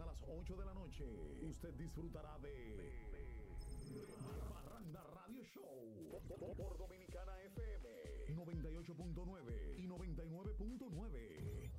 hasta las 8 de la noche. Usted disfrutará de, Parranda Radio Show por, por Dominicana FM 98.9 y 99.9.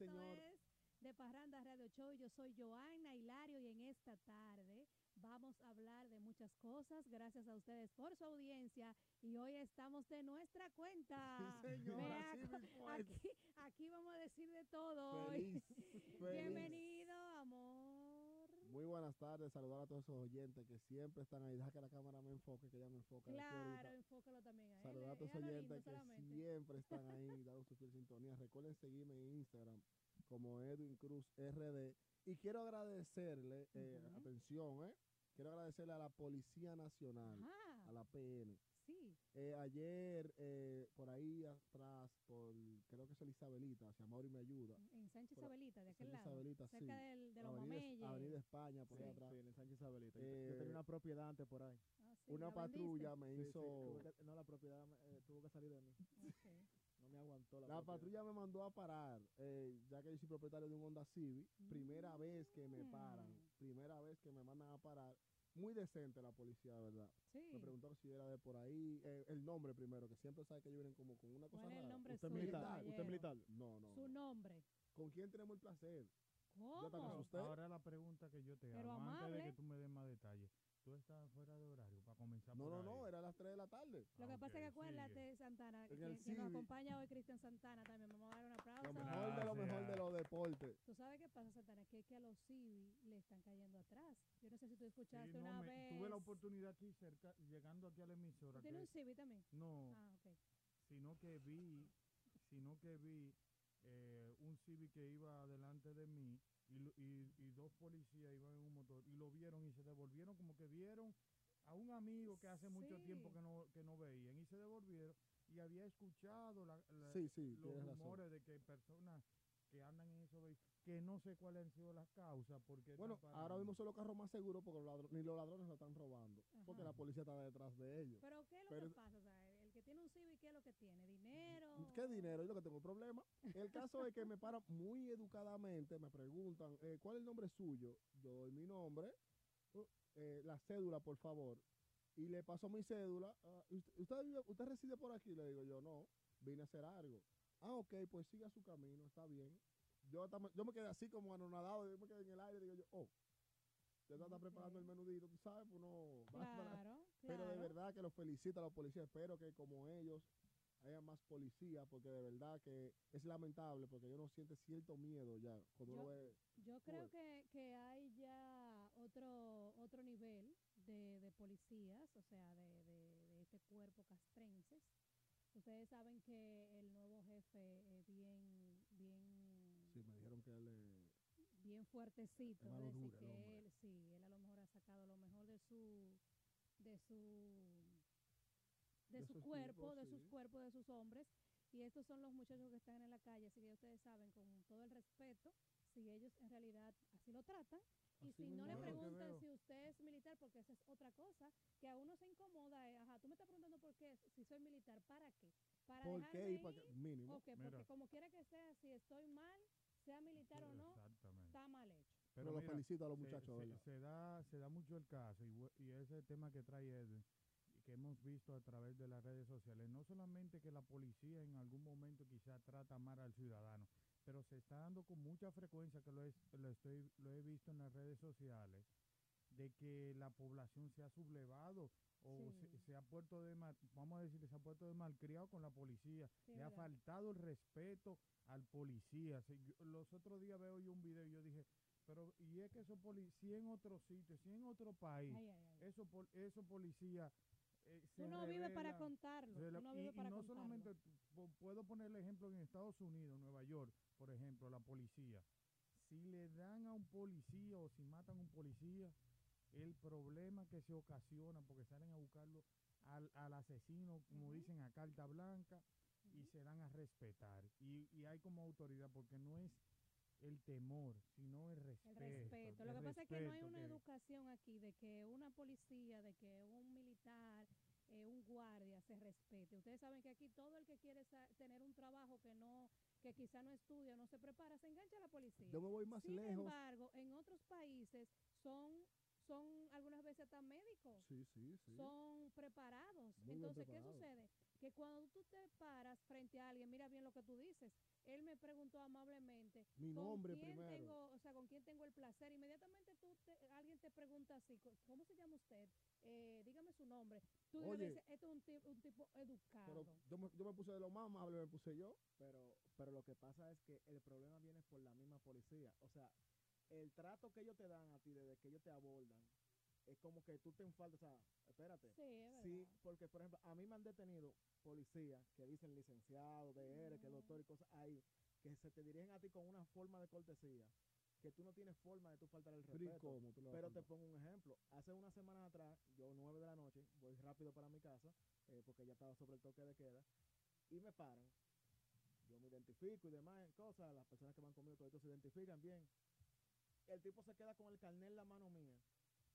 señor. es de Parranda Radio Show. Yo soy Joana Hilario y en esta tarde vamos a hablar de muchas cosas. Gracias a ustedes por su audiencia y hoy estamos de nuestra cuenta. Sí, señora, Vea, es. aquí, aquí vamos a decir de todo hoy. Feliz, feliz. Bienvenido. Muy buenas tardes, saludar a todos esos oyentes que siempre están ahí. Deja que la cámara me enfoque, que ella me enfoca. aquí Claro, enfócalo también a. Saludar a todos esos oyentes que solamente. siempre están ahí dando su fiel sintonía. Recuerden seguirme en Instagram como Edwin Cruz RD. Y quiero agradecerle, eh, atención, eh, quiero agradecerle a la Policía Nacional, Ajá. a la PN. Sí. Eh, ayer, eh, por ahí atrás, por creo que es el Isabelita, hacia Mauri me ayuda. En Sánchez Isabelita, de aquel Sánchez lado. Isabelita, cerca sí. del, de los Avenida, Mameyes. Avenida España, por ahí Sí. atrás. Sí, en Sánchez Isabelita. Yo- Eh, yo tenía una propiedad antes por ahí. Ah, sí, Una ¿la vendiste? patrulla me hizo... que- no, la propiedad eh, tuvo que salir de mí. Ok. No me aguantó la, La propiedad. patrulla me mandó a parar, eh, ya que yo soy propietario de un Honda Civic. Primera vez que me Mm. paran, primera vez que me mandan a parar. Muy decente la policía, de verdad. Sí. Me preguntó si era de por ahí. eh, el nombre primero, que siempre sabe que ellos vienen como con una cosa ¿Cuál es el rara. nombre ¿Usted es suyo, militar? caballero? ¿Usted es militar? No, no. Su nombre. ¿Con quién tenemos el placer? ¿Cómo? Ahora la pregunta que yo te Pero hago, antes de amable. que tú me des más detalles, ¿tú estás fuera de horario para comenzar No, por no, ahí? no, era a las 3 de la tarde. Lo que Ah, pasa es que ok, acuérdate. Santana, que En quien, el nos Civic. acompaña hoy, Cristian Santana, también vamos a dar un aplauso. Lo mejor de lo mejor de los deportes. Tú sabes qué pasa, Santana, que es que a los civi le están cayendo atrás. Yo no sé si tú Sí, escuchaste no, una me- vez. Tuve la oportunidad aquí cerca, llegando aquí a la emisora. ¿Tú tienes que- un civi también? no, Ah, ok. sino que vi, sino que vi eh, un Civic que iba delante de mí y, lo- y, y dos policías iban en un motor y lo vieron y se devolvieron como que vieron a un amigo que hace mucho tiempo que no, que no veían y se devolvieron y había escuchado la- la- Sí, sí, los razón. rumores de que hay personas que andan en esos vehículos, que no sé cuáles han sido las causas. Porque Bueno, ahora mismo son los carros más seguros porque los ladro- ni los ladrones lo están robando. Porque la policía está detrás de ellos. Pero ¿qué es lo Pero- que pasa? O sea, el que tiene un civi, ¿qué es lo que tiene? ¿Qué dinero? Yo lo que tengo problema. El caso es que me paran muy educadamente, me preguntan, eh, ¿cuál es el nombre suyo? Yo doy mi nombre, uh, eh, la cédula, por favor. Y le paso mi cédula. ah, ¿usted, usted, vive- ¿Usted reside por aquí? Le digo yo, no, vine a hacer algo. Ah, ok, pues siga su camino, está bien. Yo, yo me quedé así como anonadado, yo me quedé en el aire, digo yo, oh, ya está preparando el menudito, tú sabes, pues no. va para- Claro, pero de claro. verdad que los felicito a los policías. Espero que como ellos haya más policías, porque de verdad que es lamentable, porque uno siente cierto miedo ya cuando Yo- uno ve. Yo creo que, que hay ya otro otro nivel de, de policías, o sea, de, de, de este cuerpo castrenses. Ustedes saben que el nuevo jefe es bien, bien, Sí, me dijeron que él. eh, bien fuertecito. Es decir, dura que él, sí, él a lo mejor ha sacado lo mejor de su, de su, de, De su sus cuerpo, tipos, de sí. sus cuerpos, de sus hombres. Y estos son los muchachos que están en la calle, así que ya ustedes saben, con todo el respeto, si ellos en realidad así lo tratan. Y si no le es. Lo que preguntan si usted es militar, porque esa es otra cosa, que a uno se incomoda, eh, ajá, tú me estás preguntando por qué, si soy militar, ¿para qué? ¿Para ¿Por dejarme qué? Y para ir? qué- mínimo. Ok, Mira. porque como quiera que sea, si estoy mal, sea militar o no, está mal hecho. Pero los felicito a los se- muchachos, se, ¿verdad? se da, se da mucho el caso y, y ese tema que trae Edwin y que hemos visto a través de las redes sociales, no solamente que la policía en algún momento quizá trata mal al ciudadano, pero se está dando con mucha frecuencia que lo, es, lo, estoy, lo he visto en las redes sociales, de que la población se ha sublevado o Sí. se, se ha puesto de mal, vamos a decir, se ha puesto de malcriado con la policía, Sí, le ha faltado el respeto al policía. Yo- los otros días veo yo un video y yo dije, pero y es que esos policías en otro sitio, si en otro país, Ay, ay, ay. esos pol- esos policías eh, se Tú no vives para contarlo. y, y para no contarlo. solamente pu- puedo poner el ejemplo en Estados Unidos, Nueva York, por ejemplo, la policía. Si le dan a un policía o si matan a un policía, el problema que se ocasiona porque salen a buscarlo al, al asesino, como dicen, a carta blanca y se dan a respetar. Y, y hay como autoridad, porque no es el temor, sino el El respeto. respeto. Lo el que pasa es que no hay respeto una que- educación aquí de que una policía, de que un militar, eh, un guardia se respete. Ustedes saben que aquí todo el que quiere tener un trabajo que no, que quizá no estudia, no se prepara, se engancha a la policía. Yo me voy más Sin lejos. embargo, en otros países son, son algunas veces hasta médicos. Sí, sí, sí. son preparados. Muy Entonces, ¿qué preparados. sucede? Que cuando tú te paras frente a alguien, mira bien lo que tú dices. Él me preguntó amablemente, Mi ¿con nombre quién primero. tengo, o sea, con quién tengo el placer? Inmediatamente tú te- alguien te pregunta así, "Co- ¿cómo se llama usted? Eh, dígame su nombre. Tú Oye. dices, esto es un, ti- un tipo educado. Pero yo me, yo me puse de lo más amable, me puse yo. Pero, pero lo que pasa es que el problema viene por la misma policía. O sea, el trato que ellos te dan a ti desde que ellos te abordan es como que tú te enfaltas. O sea, espérate. sí, es verdad. Sí, porque por ejemplo, a mí me han detenido policías que dicen licenciado, DR, que Mm. doctor y cosas ahí, que se te dirigen a ti con una forma de cortesía, que tú no tienes forma de tú faltar el Pero ¿y respeto. cómo tú Pero te pongo un ejemplo. Hace unas semanas atrás, yo nueve de la noche, voy rápido para mi casa, eh, porque ya estaba sobre el toque de queda, y me paran. Yo me identifico y demás cosas, las personas que van conmigo, todos se identifican bien. El tipo se queda con el carnet en la mano mía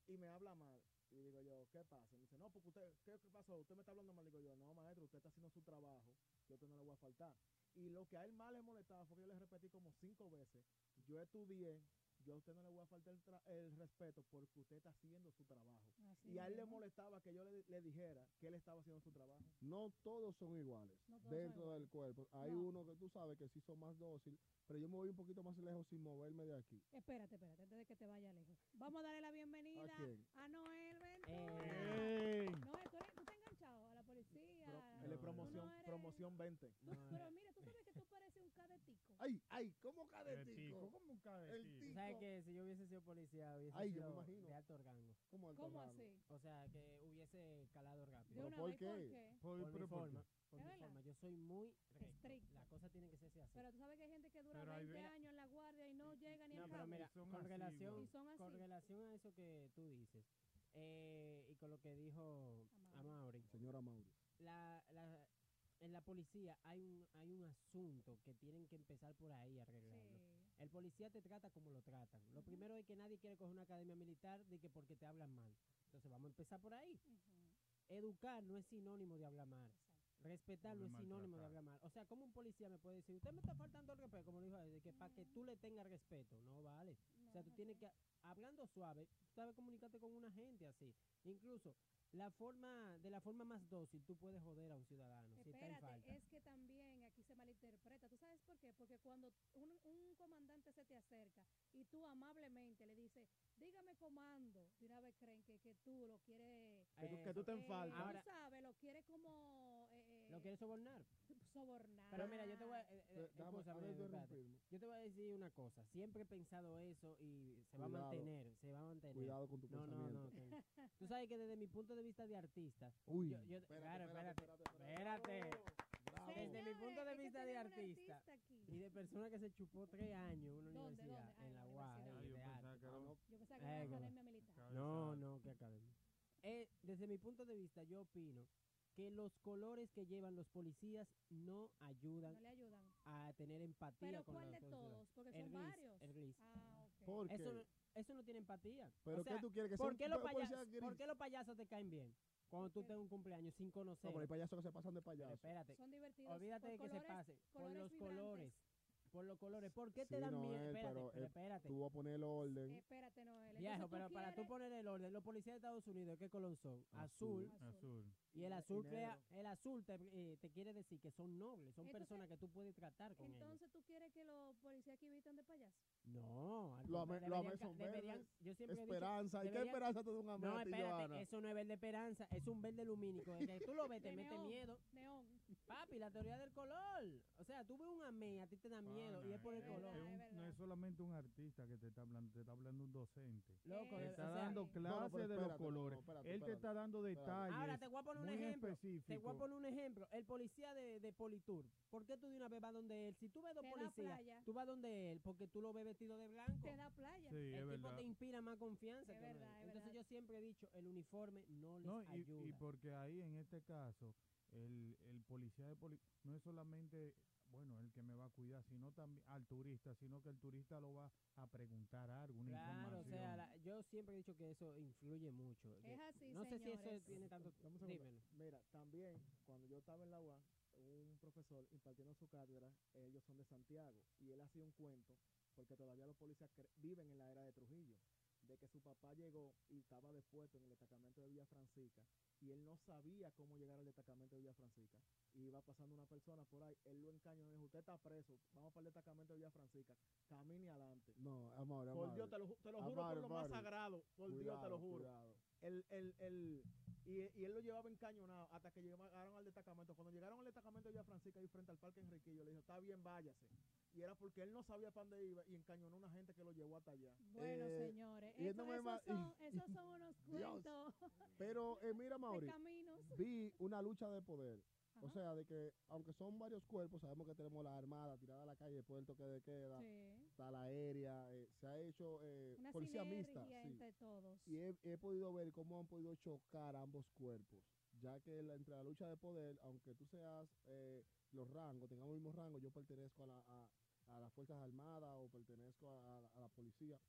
y me habla mal. Y digo yo, ¿qué pasa? Me dice, no, porque usted, ¿qué, qué pasó? Usted me está hablando mal. Digo yo, no, maestro, usted está haciendo su trabajo, yo usted no le voy a faltar. Y lo que a él más le molestaba fue que yo le repetí como cinco veces, yo estudié, yo a usted no le voy a faltar el, tra- el respeto porque usted está haciendo su trabajo. Así Y a él le molestaba que yo le, le dijera que él estaba haciendo su trabajo. No todos son iguales No todos son dentro del cuerpo. Hay No. uno que tú sabes que sí son más dócil, pero yo me voy un poquito más lejos sin moverme de aquí. Espérate, espérate, antes de que te vaya lejos. Vamos a darle la bienvenida ¿A quién? a Noel Ventura. ¡Ey! Noel, ¿tú, eres- tú enganchado a la policía. Pro- a- él es no, promoción, no eres- promoción 20. Tú- pero mira, tú sabes ¡Ay, ay! ¿Cómo El cadetico? tico, ¿cómo tico. ¿Sabes que Si yo hubiese sido policía, hubiese Ay, yo me sido imagino. de alto rango. ¿Cómo el ¿Cómo así? O sea, que hubiese calado De rápido. Pero ¿por ¿por qué? qué? Por- Por mi pero ¿por qué? forma. Por ¿Es mi forma. Yo soy muy recto. Estricto. La cosa tiene que ser así. Pero tú sabes que hay gente que dura Pero hay 20 ve- años en la guardia y no llega ni No, al pero mira, son con así, relación, güey. Y son así. con relación a eso que tú dices, eh, y con lo que dijo Amaury. Amaury, Señora Mauri. la, la, en la policía hay un, hay un asunto que tienen que empezar por ahí a arreglarlo. Sí. El policía te trata como lo tratan. Lo primero es que nadie quiere coger una academia militar de que porque te hablan mal. Entonces vamos a empezar por ahí. Educar no es sinónimo de hablar mal. exacto. Respetar no es sinónimo de hablar mal. O sea, como un policía me puede decir, usted me está faltando el respeto, como lo dijo él, de que para que tú le tengas respeto, no vale. O sea, tú no tienes que, hablando suave, tú sabes comunicarte con una gente así. Incluso, la forma, de la forma más dócil, tú puedes joder a un ciudadano si está en Espérate, falta. es que también aquí se malinterpreta. ¿Tú sabes por qué? Porque cuando un, un comandante se te acerca y tú amablemente le dices, dígame comando, de una vez creen que, que tú lo quieres... Que tú, que tú te eh, enfaltas. Ahora- tú sabes, lo quieres como... eh, ¿Lo quieres sobornar? Sobornar. Pero mira, yo te voy a... eh, eh, Dame, escúchame, a ver, espérate. Yo te voy a decir una cosa. Siempre he pensado eso y se va a Cuidado. mantener. Se va a mantener. Cuidado con tu No, no, pensamiento. no. que- Tú sabes que desde mi punto de vista de artista, Uy, yo, yo- espérate, claro, espérate, espérate. Bravo. Desde mi Señores, punto de es que vista de tenemos un artista aquí. y de persona que se chupó tres años en una ¿Dónde, universidad, dónde? Ah, en en la la UAS, universidad. Ah, eh, yo de pensaba arte. que era un Yo pensaba que Eh, era una academia militar. cabeza- No, no, que academia. Eh, desde mi punto de vista, yo opino que los colores que llevan los policías no ayudan No le ayudan. a tener empatía Pero con ¿cuál los de todos? Porque El son gris, varios. el gris. Ah, ok. ¿Por qué? Eso, no- eso no tiene empatía. ¿Pero o sea, qué tú quieres que sea ¿por qué, los po- policía payas- gris? ¿Por qué los payasos te caen bien? Cuando tú tengas un cumpleaños sin conocer. No, pero hay payasos que se pasan de Pero payaso. espérate, Son divertidos. olvídate por de que se colores- pase. Por colores los vibrantes. colores. Por los colores. ¿Por qué te Sí, dan miedo? Noel, Espérate, pero, pero eh, espérate. Tú vas a poner el orden. Espérate, Noel. Viejo, Entonces, pero tú para tú poner el orden, los policías de Estados Unidos, ¿qué color son? Azul. Azul. Azul. Y el azul crea, el azul te, eh, te quiere decir que son nobles, son Entonces- personas que tú puedes tratar con ellos. Entonces, ¿tú quieres que los policías aquí vistan de payaso? No, Los deberían ames ca- son verdes. yo siempre he dicho, Esperanza. ¿Y qué esperanza te da un ame no, espérate, Johanna? eso no es verde esperanza, es un verde lumínico. de que tú lo ves, te mete miedo. Neón. Papi, la teoría del color. O sea, tú ves un amé, a ti te da miedo y es por el es color. verdad, un- es no es solamente un artista que te está hablando, te está hablando un docente. Loco, Te o está sea, dando clases No, no, pero de los no, colores. espérate, Él te está dando detalles. Ahora te voy a poner un ejemplo. Te voy a poner un ejemplo. El policía de, de Politur. ¿Por qué tú de una vez vas donde él? Si tú ves dos policías, playa. tú vas donde él porque tú lo ves vestido de blanco. Te da playa. Sí, es el tipo verdad. te inspira más confianza. Es que a verdad, él. es Entonces verdad. yo siempre he dicho, el uniforme no les No, y, ayuda. y porque ahí en este caso, el, el policía de poli no es solamente, bueno, el que me va a cuidar, sino también al turista, sino que el turista lo va a preguntar algo, una Claro, o sea, la- yo siempre he dicho que eso influye mucho. que- Es así, no sé si eso tiene tanto... Dímelo. Mira, también cuando yo estaba en la UA, un profesor impartiendo su cátedra, ellos son de Santiago, y él hacía un cuento, porque todavía los policías viven en la era de Trujillo, de que su papá llegó y estaba depuesto en el destacamento de Villa Francisca, y él no sabía cómo llegar al destacamento de Villa Francisca. Y iba pasando una persona por ahí, él lo encañó y dijo, usted está preso, vamos para el destacamento de Villa Francisca, camine adelante. No, amor, Por amor. Dios, te lo, te lo juro Amar, por lo más sagrado, por Dios te lo juro cuidado. el, el, el, y, y él lo llevaba encañonado hasta que llegaron al destacamento. Cuando llegaron al destacamento de Villa Francisca ahí frente al Parque Enriquillo, le dijo, está bien, váyase. Y era porque él no sabía para dónde iba y encañonó a una gente que lo llevó hasta allá. Bueno, Eh, señores, eso- no esos, son, esos son unos cuentos Pero eh, mira, Mauri, vi una lucha de poder. O sea, de que aunque son varios cuerpos, sabemos que tenemos la armada tirada a la calle después del toque de queda, Sí. está la aérea, eh, se ha hecho eh, Una policía mixta. sí. entre todos. Y he, he podido ver cómo han podido chocar ambos cuerpos, ya que la- entre la lucha de poder, aunque tú seas eh, los rangos, tengamos el mismo rango, yo pertenezco a, la, a, a las Fuerzas Armadas o pertenezco a, a- a la policía,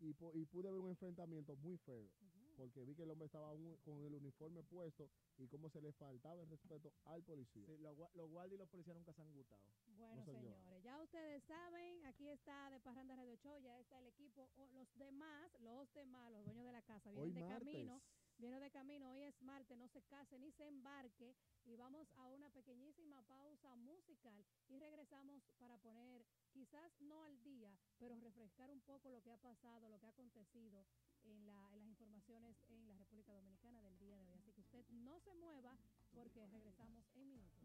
y, y pude ver un enfrentamiento muy feo, porque vi que el hombre estaba un- con el uniforme puesto y cómo se le faltaba el respeto al policía. Sí, los, los guardias y los policías nunca se han gustado. Bueno, señor. señores, ya ustedes saben, aquí está de Parranda Radio Show, ya está el equipo, o los demás, los demás, los dueños de la casa, vienen Hoy de martes. camino, vienen de camino, hoy es martes, no se case ni se embarque y vamos a una pequeñísima pausa musical y regresamos para poner, quizás no al día, pero refrescar un poco lo que ha pasado, lo que ha acontecido en, la, en las informaciones en la República Dominicana del día de hoy. Así que usted no se mueva porque regresamos en minutos.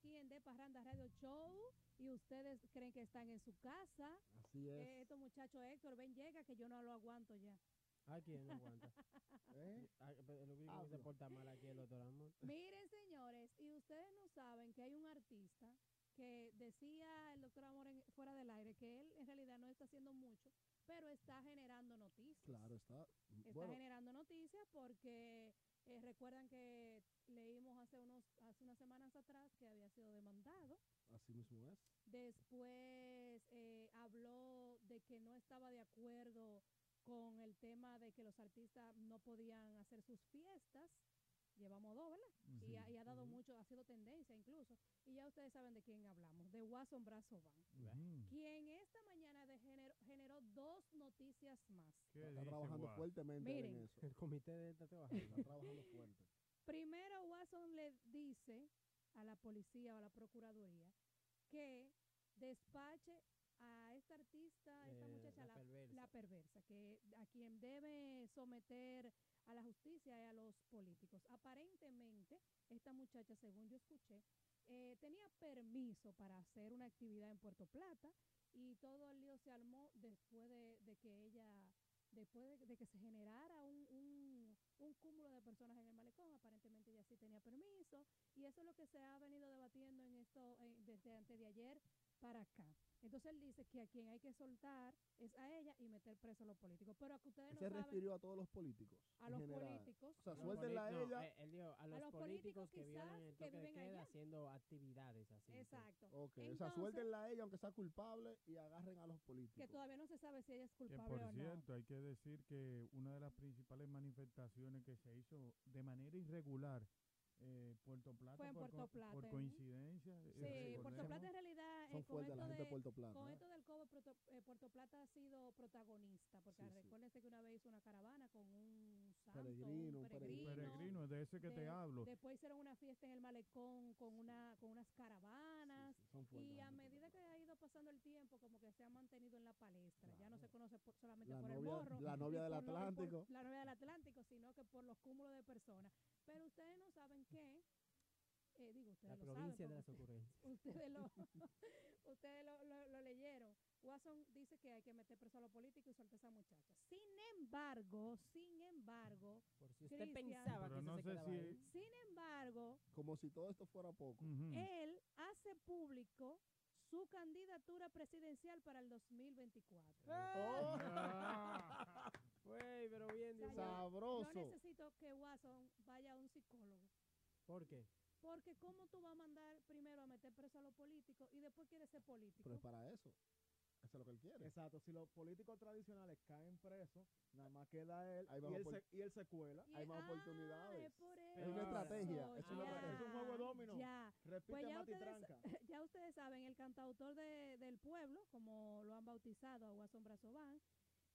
Aquí en De Parranda Radio Show y ustedes creen que están en su casa. Así es. Eh, estos muchachos, Héctor, ven, llega que yo no lo aguanto ya. Ay, ¿quién no aguanta? ¿Eh? Pero el único que se porta mal aquí es el doctor Amor. Miren, señores, y ustedes no saben que hay un artista que decía el doctor Amor en- fuera del aire que él en realidad no está haciendo mucho, pero está generando noticias. Claro está. Está Bueno, generando noticias porque eh, recuerdan que leímos hace unos hace unas semanas atrás que había sido demandado. así mismo es. Después eh, habló de que no estaba de acuerdo con el tema de que los artistas no podían hacer sus fiestas llevamos dos, ¿verdad? Y, ha, y ha dado mucho, ha sido tendencia incluso. Y ya ustedes saben de quién hablamos, de Watson Brazo Van, Ujú. quien esta mañana generó dos noticias más. ¿Qué Está dice trabajando fuertemente Miren. en eso. El comité de él está trabajando. Está trabajando fuerte. Primero, Watson le dice a la policía o a la procuraduría que despache a esta artista, a esta Eh, muchacha, la la, perversa. la perversa, que a quien debe someter a la justicia y a los políticos. Aparentemente, esta muchacha, según yo escuché, eh, tenía permiso para hacer una actividad en Puerto Plata y todo el lío se armó después de, que ella, después de, de que se generara un, un, un cúmulo de personas en el malecón, aparentemente ella sí tenía permiso y eso es lo que se ha venido debatiendo en esto eh, desde antes de ayer para acá. Entonces él dice que a quien hay que soltar es a ella y meter preso a los políticos, pero a que ustedes no se saben refirió a todos los políticos. a los general. políticos. O sea, suéltenla a poli- no, ella. eh, él dijo a los, los políticos, políticos que violan el que de viven queda allá. haciendo actividades así. pues. Exacto. Ok, o sea, Entonces- suéltenla a ella aunque sea culpable y agarren a los políticos. Que todavía no se sabe si ella es Que culpable por o no. cierto, hay que decir que una de las principales manifestaciones que se hizo de manera irregular eh, Puerto Plata Fue en por, Puerto Plata, por ¿eh? coincidencia. eh, Sí, Puerto recordemos. Plata en realidad eh, Son con, esto la gente de de, Puerto Plata. con ¿eh? esto del COVID, Puerto, eh, Puerto Plata ha sido protagonista, porque Sí, recuérdense que una vez hizo una caravana con un santo, Peregrino, un peregrino. Peregrino, de ese que te hablo. Después hicieron una fiesta en el malecón con una con unas caravanas. Sí, sí, son fuertes Y a medida pasando el tiempo, como que se ha mantenido en la palestra. Ya no se conoce por- solamente La por el morro. la novia del por Atlántico. la novia del Atlántico, sino que por los cúmulos de personas. Pero ustedes no saben qué. Eh, digo, ustedes La lo provincia saben. de las ocurrencias. ustedes lo, ustedes lo, lo- lo leyeron. Watson dice que hay que meter preso a los políticos y soltar a esa muchacha. Sin embargo, sin embargo, Por si usted pensaba que no se sé si- ahí. sin embargo, Como si todo esto fuera poco. Él hace público su candidatura presidencial para el 2024. Ah, Güey, pero bien, O sea, yo-. Sabroso. Yo necesito que Watson vaya a un psicólogo. ¿Por qué? Porque ¿cómo tú vas a mandar primero a meter preso a los políticos y después quieres ser político? Pero es para eso. Eso es lo que él quiere. Exacto, si los políticos tradicionales caen presos, nada más queda él y él, se, y él se cuela. Y- hay más ah, oportunidades. Es, por Es una eso. estrategia, es una Ya, estrategia, es un juego de dominó. Ya. Repite Pues ya ustedes, tranca. ya ustedes saben, el cantautor de- del pueblo, como lo han bautizado a Brazován,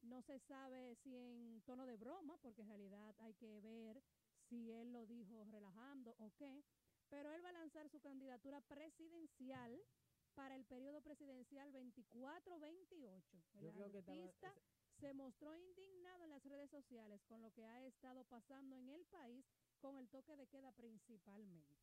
no se sabe si en tono de broma, porque en realidad hay que ver si él lo dijo relajando o qué, pero él va a lanzar su candidatura presidencial para el periodo presidencial 24-28. El Yo creo que estaba- artista se mostró indignado en las redes sociales con lo que ha estado pasando en el país con el toque de queda principalmente.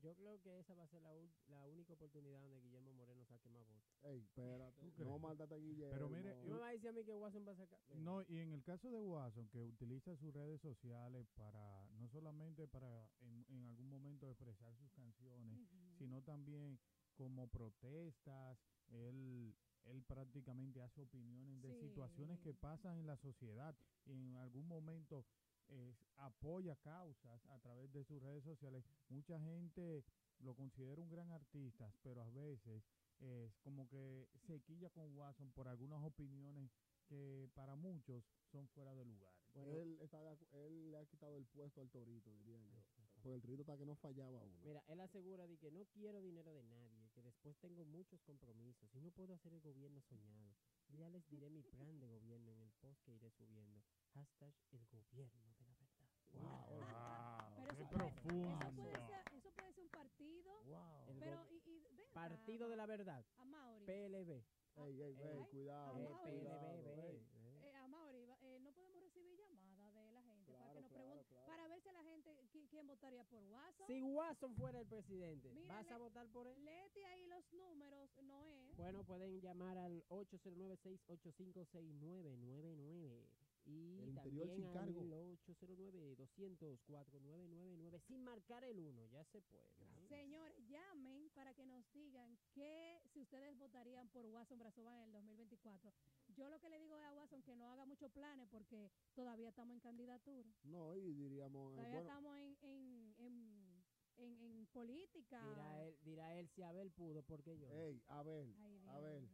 Yo creo que esa va a ser la, la única oportunidad donde Guillermo Moreno saque más votos. Ey, espérate. No mándate a Guillermo. Pero mire, No me va a decir a mí que Watson va a sacar. No, y en el caso de Watson, que utiliza sus redes sociales para, no solamente para en, en algún momento expresar sus canciones, sino también como protestas, él, él prácticamente hace opiniones de situaciones que pasan en la sociedad y en algún momento eh, apoya causas a través de sus redes sociales. Mucha gente lo considera un gran artista, pero a veces es como que se quilla con Watson por algunas opiniones que para muchos son fuera de lugar. Bueno, él, está él le ha quitado el puesto al torito, diría yo. Porque el torito está que no fallaba uno. Mira, él asegura de que no quiero dinero de nadie, que después tengo muchos compromisos y no puedo hacer el gobierno soñado. Ya les diré mi plan de gobierno en el post que iré subiendo. Hashtag el gobierno de la verdad. Wow. Wow, Pero qué eso puede, eso, profundo. puede ser, eso puede ser un partido, Wow. Pero y, y ven Partido de la verdad. a Mauri, PLB. Ey, ey, Eh, ey, cuidado. Eh, Ah, cuidado, PLB. ey. ve, ve. eh, a Mauri, va- eh, no podemos recibir llamadas de la gente para que Claro, nos claro, si la gente, qui- quién votaría por Watson. Si Watson fuera el presidente, Mira, ¿vas a le- votar por él? Léete ahí los números, Noé. Bueno, pueden llamar al 809-685-6999. Y El interior también sin cargo. al 809-200-4999 sin marcar el 1, ya se puede. ¿eh? Señores, llamen para que nos digan que si ustedes votarían por Watson Brazovan en el 2024. Yo lo que le digo es a Watson que no haga muchos planes porque todavía estamos en candidatura. No, y diríamos, eh, Todavía bueno, estamos en, en, en, en, en política. Dirá él, dirá él si Abel pudo, porque yo. ey, a ver, Ay, Dios a ver. mío.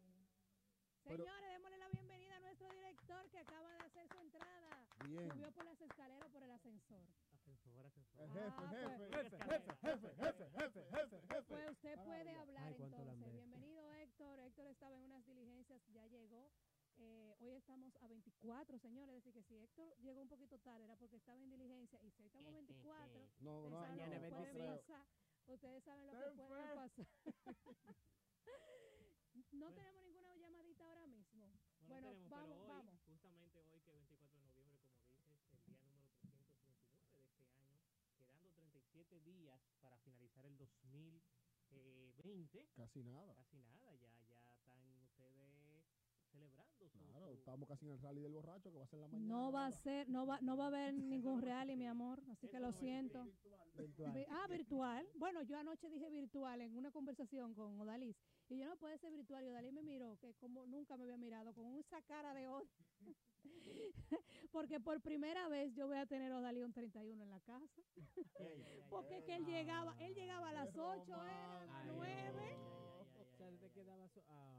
Pero- Señores, démosle la bienvenida director que acaba de hacer su entrada. Bien. Subió por las escaleras o por el ascensor. Censura, censura. El jefe, Ah, jefe, pues- jefe, jefe, jefe, jefe, jefe, jefe, jefe. Pues usted Para puede hablar. Ay, entonces. Bienvenido Héctor. Héctor estaba en unas diligencias, ya llegó. Eh, hoy estamos a 24, señores. Es decir, que si Héctor llegó un poquito tarde era porque estaba en diligencia. Y si hoy estamos 24, No, ustedes no, saben Mañana lo que es puede 25. pasar. Ustedes saben lo que puede pasar. no tenemos ninguna llamadita ahora mismo. No Bueno, tenemos, vamos, pero hoy, vamos. justamente hoy que es 24 de noviembre, como dices, el día número 329 de este año, quedando 37 días para finalizar el 2020. Casi nada. Casi nada, ya, ya están ustedes celebrando su, Claro, su- estamos casi en el rally del borracho que va a ser la mañana. No va a ser, no va, no va a haber ningún rally, mi amor. Así que lo siento. virtual. Vi- Ah, virtual. Bueno, yo anoche dije virtual en una conversación con Odalis. Y yo no puede ser virtual. Y Odalis me miró, que como nunca me había mirado, con esa cara de odio. Porque por primera vez yo voy a tener a Odalis un 31 en la casa. Porque es que él llegaba, él llegaba a las Qué 8, era a las Ay, 9. no. O sea, te quedaba so- ah.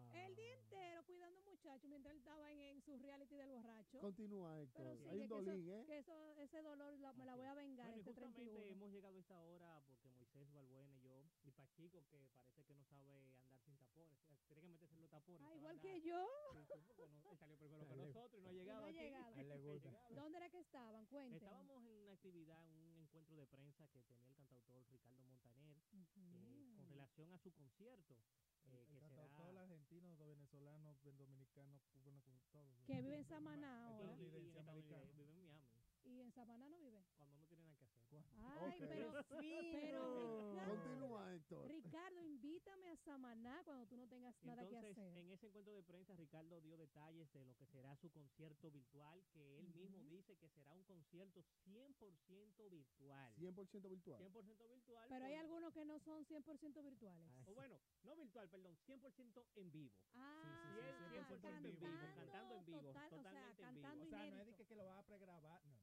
Muchachos mientras él estaba en, en su reality del borracho. Continúa, Héctor. Pero sí, Hay que un eso- dolín, ¿eh? que eso, ese dolor la- me la voy a vengar Bueno, y este justamente 31. hemos llegado a esta hora porque Moisés Balbuena y yo, y Pachico, que parece que no sabe andar sin tapones, sea, tiene que meterse en los tapones. Ah, igual que yo. Sí, sí, porque no- él salió primero que nosotros y no ha no llegado ha aquí. llegado. A él le No ha gusta. ¿Dónde era que estaban? Cuenten. Estábamos en una actividad, un encuentro de prensa que tenía el cantautor Ricardo Montaner eh, con relación a su concierto, eh, que será... argentino, venezolano, dominicano, cubano, todos. Que vive en Samaná y- ahora. y- y en estadounidense, vive en Miami, Y en Samaná no vive. cuando no tiene nada que hacer. Ay, pero, Continúa, Héctor. Ricardo, invítame a Samaná cuando tú no tengas nada que Entonces, hacer. en ese encuentro de prensa, Ricardo dio detalles de lo que será su concierto virtual, que él mismo dice que será un concierto 100% virtual. 100% virtual. 100% virtual. Pero hay algunos que no son 100% virtuales. O bueno, no virtual, perdón, 100% en vivo. Ah, sí, sí, 100% en vivo, cantando en vivo, total- totalmente o sea, en vivo. O sea, no es que, que lo a pregrabar, No.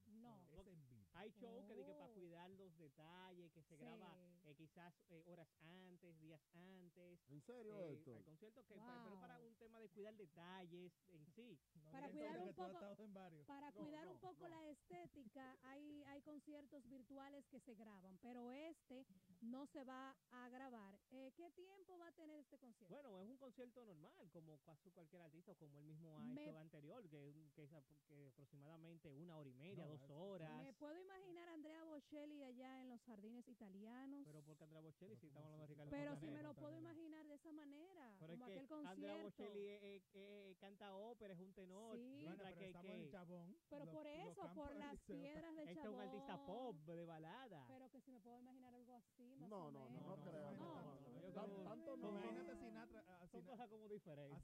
Hay show que diga para Oh. cuidar los detalles, que se graba eh, quizás eh, horas antes, días antes. ¿En serio, eh, concierto que pero para Wow. un tema de cuidar detalles en sí. Para cuidar un poco, en varios. para No, cuidar no, un poco no. la estética, hay, hay conciertos virtuales que se graban, pero este no se va a grabar. Eh, ¿Qué tiempo va a tener este concierto? Bueno, es un concierto normal, como casi cualquier artista, como él mismo ha Me- hecho anterior, que, es un- que es apro- que aproximadamente una hora y media, No, dos horas. Me puedo imaginar a Andrea Bocelli allá en los jardines italianos. Pero porque Andrea Bocelli, Pero si ¿cómo estamos hablando de? Ricardo Pero si me lo puedo imaginar de esa manera, Pero es como que aquel concierto. Andrea Bocelli eh, eh, eh, canta ópera, es un tenor. Sí. mientras que, que Chabón. Pero por eso, por las piedras de este es Chabón. un artista pop de balada. Pero que si me puedo imaginar algo así, más No, o no, no, menos. no creo. No, No, no, creo- Tanto no. Imagínate Sinatra, Son cosas como diferentes.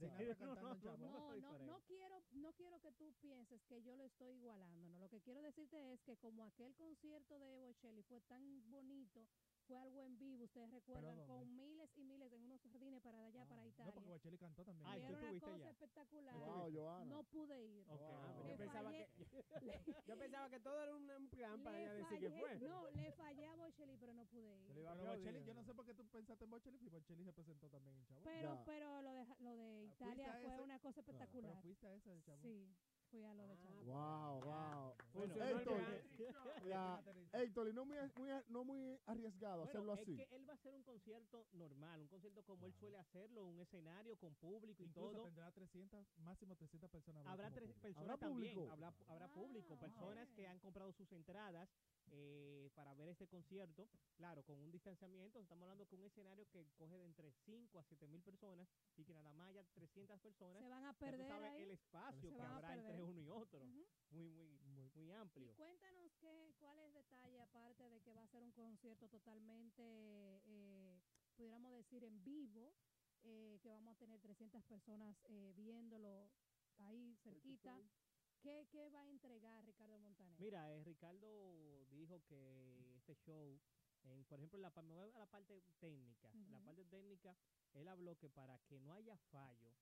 No, no, No, quiero, no quiero que tú pienses que yo lo estoy igualando, no. Lo que quiero decirte es que como aquel concierto de Bocelli fue tan bonito, fue algo en vivo, ustedes recuerdan, con miles y miles en unos jardines para allá, para Italia. No, porque Bocelli cantó también. Ah, y ¿y era una cosa espectacular. Wow, Joana. No pude ir. Wow. ah, yo pensaba que... Yo pensaba que todo era un, plan para ella decir que fue. No, le fallé a Bocelli, pero no pude ir. Pero Bocelli, yo no sé por qué tú pensaste en Bocelli, y Bocelli se presentó también en Chabón. Pero, Ya. pero lo de, lo de Ah, ¿fuiste Italia fue ese? una cosa Pero espectacular. fuiste a esa de Chabón. Sí, fui a lo de Ah. Wow, wow. Bueno, Héctor, no muy, muy, no muy arriesgado Bueno, hacerlo es así. que él va a hacer un concierto normal, un concierto como él suele hacerlo, un escenario con público y Incluso todo. tendrá 300, máximo 300 personas. Habrá tres público. personas ¿Habrá también, público? habrá, habrá público, Ah, personas que han comprado sus entradas eh, para ver este concierto, claro, con un distanciamiento, estamos hablando con un escenario que coge de entre 5 a 7 mil personas y que nada más haya 300 personas. Se van a tú perder sabes ahí. el espacio Se que habrá entre uno y otro, muy, muy, Muy- muy Y amplio. cuéntanos qué, cuál es detalle, aparte de que va a ser un concierto totalmente, eh, pudiéramos decir, en vivo, eh, que vamos a tener 300 personas eh, viéndolo ahí cerquita. ¿Qué, ¿Qué va a entregar Ricardo Montaner? Mira, eh, Ricardo dijo que este show, en, por ejemplo, la, pa- me voy a la parte técnica, la parte técnica, él habló que para que no haya fallo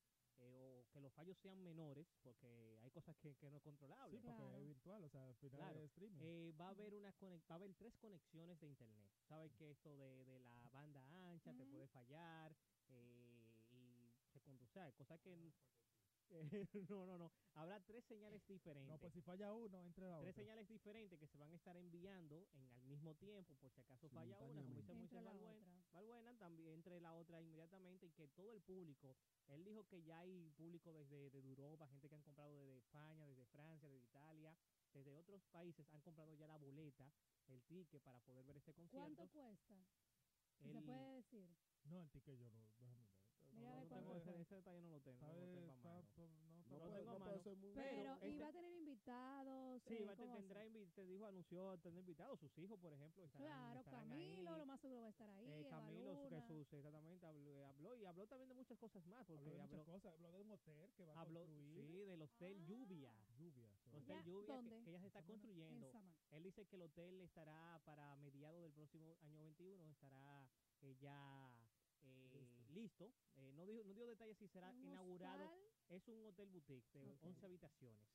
eh, o que los fallos sean menores, porque hay cosas que, que no es Sí, controlable, porque Claro. es virtual, o sea, al final Claro. es streaming. eh, va a haber una conec- va a haber tres conexiones de internet. Sabes que esto de, de la banda ancha te puede fallar eh, y se conduce, o sea, cosas que n- Eh, no, no, no. Habrá tres señales diferentes. No, pues si falla uno, entre la tres otra. señales diferentes que se van a estar enviando en al mismo tiempo, por si acaso falla una, como dice Moisés. Balbuena, también entre la otra inmediatamente y que todo el público, él dijo que ya hay público desde, desde Europa, gente que han comprado desde España, desde Francia, desde Italia, desde otros países han comprado ya la boleta, el ticket para poder ver este concierto. ¿Cuánto cuesta? El- se puede decir. No, el ticket yo no, déjame ver. Mira a ver no cuánto tengo fue. ese, ese detalle no lo tengo, no lo Sabe, tengo a está- mano. está- no está No Lo puede, tengo a no puede mano. ser muy Pero, este- ¿y va a tener invitados? Sí, eh, va a te- ¿cómo va a tendrá, te dijo, anunció tener invitados, sus hijos, por ejemplo, estarán, Claro, estarán Camilo, ahí. lo más seguro va a estar ahí. Eh, Camilo. Jesús, exactamente, habló, eh, habló y habló también de muchas cosas más, porque Habló de habló, muchas cosas. Habló de un hotel que va a habló construir. sí, del hotel Ah. Lluvia. Lluvia. so- Hotel Ya, Lluvia que, ¿dónde? que ya se está construyendo. Él dice que el hotel estará para mediados del próximo año 21, estará eh, ya eh, listo. Eh, no, dijo, no dio detalles si será Un inaugurado. hostal. Es un hotel boutique de Ok. 11 habitaciones.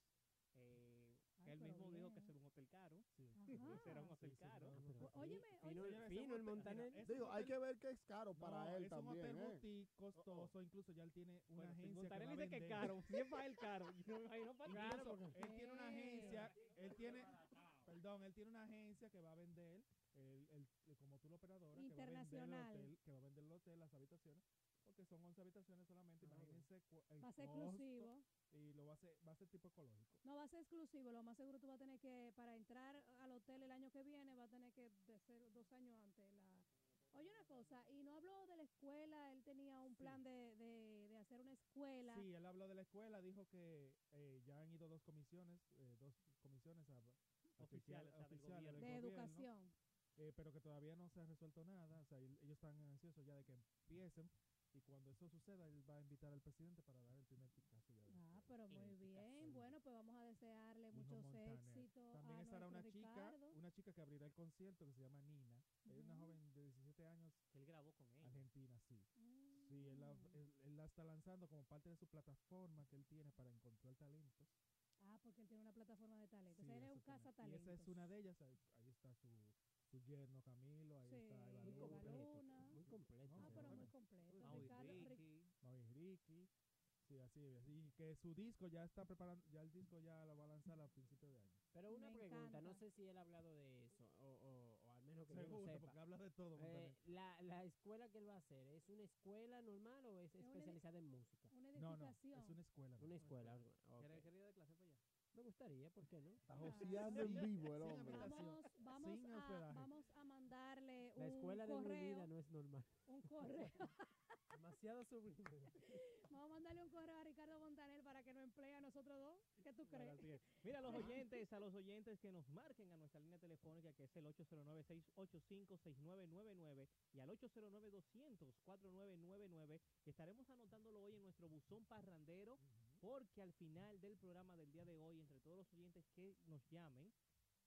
Eh, Ay, él mismo dijo que bien. será un hotel caro. Sí. Será un hotel Sí, sí, caro. no. O- óyeme, Fino, oye, el- fino mira, Montaner. Digo, hay que ver que es caro para no, él es también. un hotel ¿eh? boutique costoso, incluso ya él tiene una Bueno, agencia Montaner dice que es caro. Si es para él caro. Yo me imagino para caro. él tiene una agencia, ¿Qué? él tiene, perdón, él tiene una agencia que va a vender, el, el, el- como tú la operadora, que va a vender el Internacional. hotel, que va a vender el hotel, las habitaciones, porque son 11 habitaciones solamente, Ah, imagínense el Va a ser costo, exclusivo. y lo va a hacer, va a ser tipo ecológico. No va a ser exclusivo. Lo más seguro tú vas a tener que, para entrar al hotel el año que viene, va a tener que de ser dos años antes. La... Oye, una cosa, y no habló de la escuela, él tenía un Sí. plan de, de, de hacer una escuela. Sí, él habló de la escuela, dijo que eh, ya han ido dos comisiones, eh, dos comisiones a, a Oficiales, del de gobierno, educación. Eh, pero que todavía no se ha resuelto nada, o sea, el- ellos están ansiosos ya de que empiecen y cuando eso suceda él va a invitar al presidente para dar el primer picazo ya. Ah, pero muy bien. Bueno, pues vamos a desearle muchos Montaner. éxitos También a estará una nuestro chica, Ricardo. una chica que abrirá el concierto que se llama Nina. Es una joven de 17 años, Que él grabó con él. argentina, sí. Sí, él la, Mm. él- él la está lanzando como parte de su plataforma que él tiene para encontrar talentos. Ah, porque él tiene una plataforma de talento. Sí, o sea, él es un Y esa es una de ellas, ahí, ahí está su yerno Camilo, ahí Sí, está Eva Muy completo. Luna. Muy completo. No, Ah, pero muy completo. Mau y Ricardo, Ric- Ricky. Maui Ricky. Sí, así es. Y que su disco ya está preparando, ya el disco ya lo va a lanzar a principios de año. Pero una Me pregunta, no encanta. sé si él ha hablado de eso, o, o, o al menos que yo Seguro, no sepa. porque habla de todo. Eh, la, la escuela que él va a hacer, ¿es una escuela normal o es Es especializada en música? una no, no, es una escuela. Una escuela. algo- ok. ¿Quiere, Me gustaría, ¿por qué no? Está Ah, joseando en vivo el hombre. Vamos, vamos, Sin a, hospedaje. vamos a mandarle La un escuela de mi correo. vida no es normal. Un correo. Demasiado sublime. Vamos a mandarle un correo a Ricardo Montaner para que nos emplee a nosotros dos. ¿Qué tú crees? así es. Mira, a los oyentes, a los oyentes que nos marquen a nuestra línea telefónica que es el 809-685-6999 y al 809-200-4999 que estaremos anotándolo hoy en nuestro buzón parrandero porque al final del programa del día de hoy, entre todos los oyentes que nos llamen,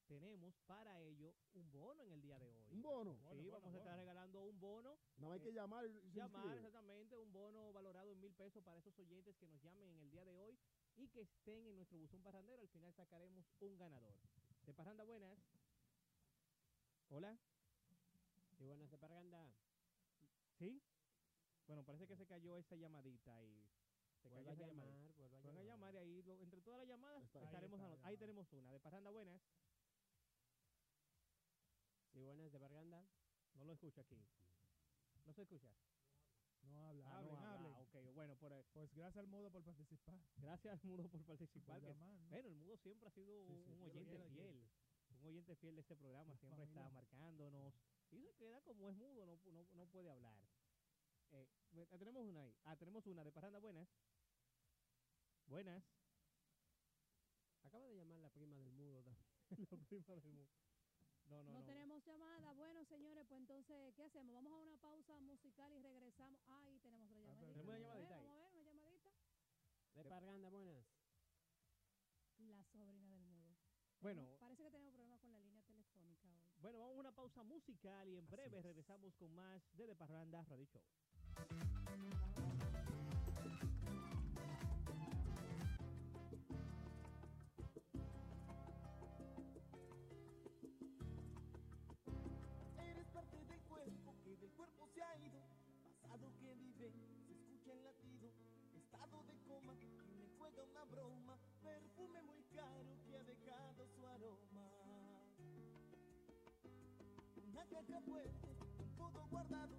tenemos para ello un bono en el día de hoy. Un bono. Sí, Bono, vamos bono, a estar bono. regalando un bono No hay que llamar se llamar inscribe. exactamente un bono valorado en mil pesos para esos oyentes que nos llamen en el día de hoy y que estén en nuestro buzón parrandero. Al final sacaremos un ganador. De Parranda Buenas. Hola. Sí, buenas de Parganda. ¿Sí? Bueno, parece que se cayó esa llamadita y a cayó llamar, a llamar. y ahí lo- entre todas las llamadas Está ahí. estaremos Ahí está tenemos una. De Parranda Buenas. Sí, buenas de Parganda. No lo escucha aquí. No se escucha. No habla, Ah, hablen, no habla. hablen. Ah, ok, bueno, por, eh, Pues gracias al mudo por participar. gracias Mudo por por participar. que- ¿no? Bueno, el Mudo siempre ha sido Sí, sí, un oyente fiel. Un oyente fiel de este programa. Es Siempre está marcándonos. Y se queda como es mudo, no, no, no puede hablar. Eh, tenemos una ahí. Ah, tenemos una de Parranda Buenas. Buenas. Acaba de llamar la prima del mudo también. La prima del mudo. No, no, No, no. tenemos llamada. Bueno, señores, pues entonces, ¿qué hacemos? Vamos a una pausa musical y regresamos. Ah, ahí tenemos otra pero llamadita. tenemos una Vamos a ver, llamadita. Vamos a ver, una llamadita. De Parganda, buenas. La sobrina del mudo. Bueno, Parece que tenemos problemas con la línea telefónica hoy. bueno, vamos a una pausa musical y en Así breve es. regresamos con más de De Parranda Radio Show. una broma, perfume muy caro que ha dejado su aroma. Una caja fuerte, con todo guardado,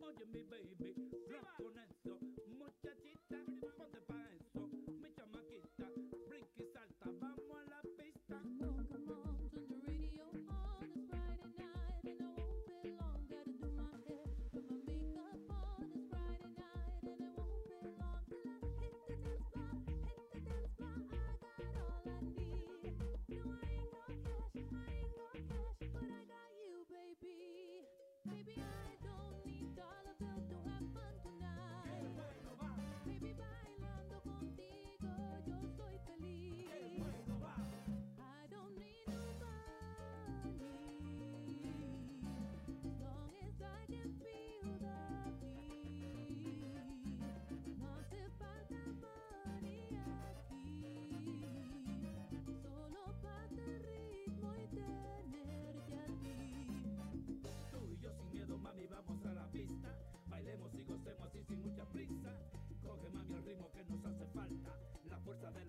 Pode me beijar. hace falta la fuerza de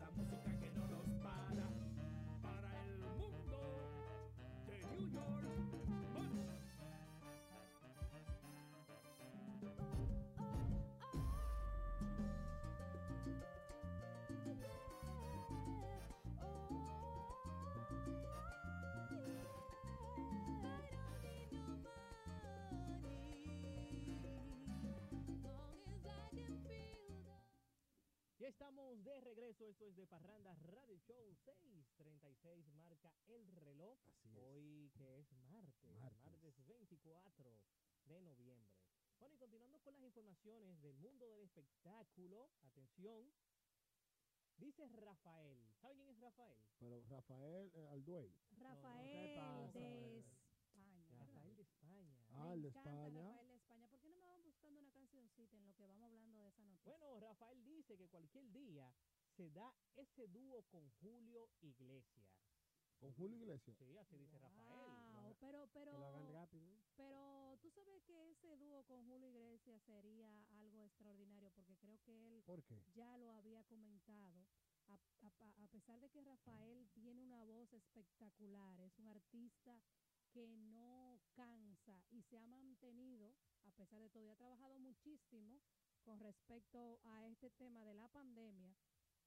dice Rafael. ¿Sabe quién es Rafael? Pero Rafael eh, Alduey. Rafael pasa, de Rafael? España. Rafael de España. Ah, Me el de encanta España. Rafael de España. ¿Por qué no me van buscando una cancioncita en lo que vamos hablando de esa noticia? Bueno, Rafael dice que cualquier día se da ese dúo con Julio Iglesias. Con Julio Iglesias. Sí, así dice Rafael. Pero, pero, Que lo hagan rápido. pero tú sabes que ese dúo con Julio Iglesias sería algo extraordinario porque creo que él ya lo había comentado. A, a a pesar de que Rafael tiene una voz espectacular, es un artista que no cansa y se ha mantenido, a pesar de todo, y ha trabajado muchísimo con respecto a este tema de la pandemia,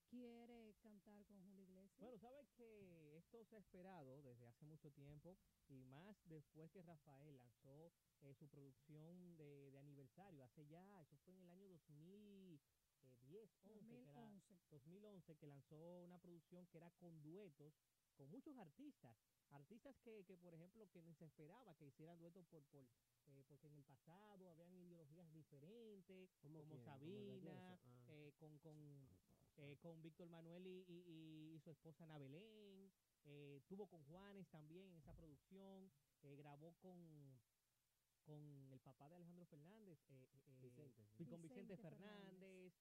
quiere cantar con Julio Iglesias. Bueno, sabes que esto se ha esperado desde hace mucho tiempo y más después que Rafael lanzó eh, su producción de, de aniversario, hace ya, eso fue en el año 2010, 11, que era- 2011. 2011, que lanzó una producción que era con duetos con muchos artistas. Artistas que, que por ejemplo, que ni se esperaba que hicieran duetos por, por, eh, porque en el pasado habían ideologías diferentes, ¿Cómo como quién? ¿Como Sabina? Ah. eh, con, con, eh, con Víctor Manuel y, y- y- y su esposa Ana Belén, eh, tuvo con Juanes también en esa producción, eh, grabó con, con el papá de Alejandro Fernández, eh, eh, Vicente, y con Vicente, Vicente Fernández,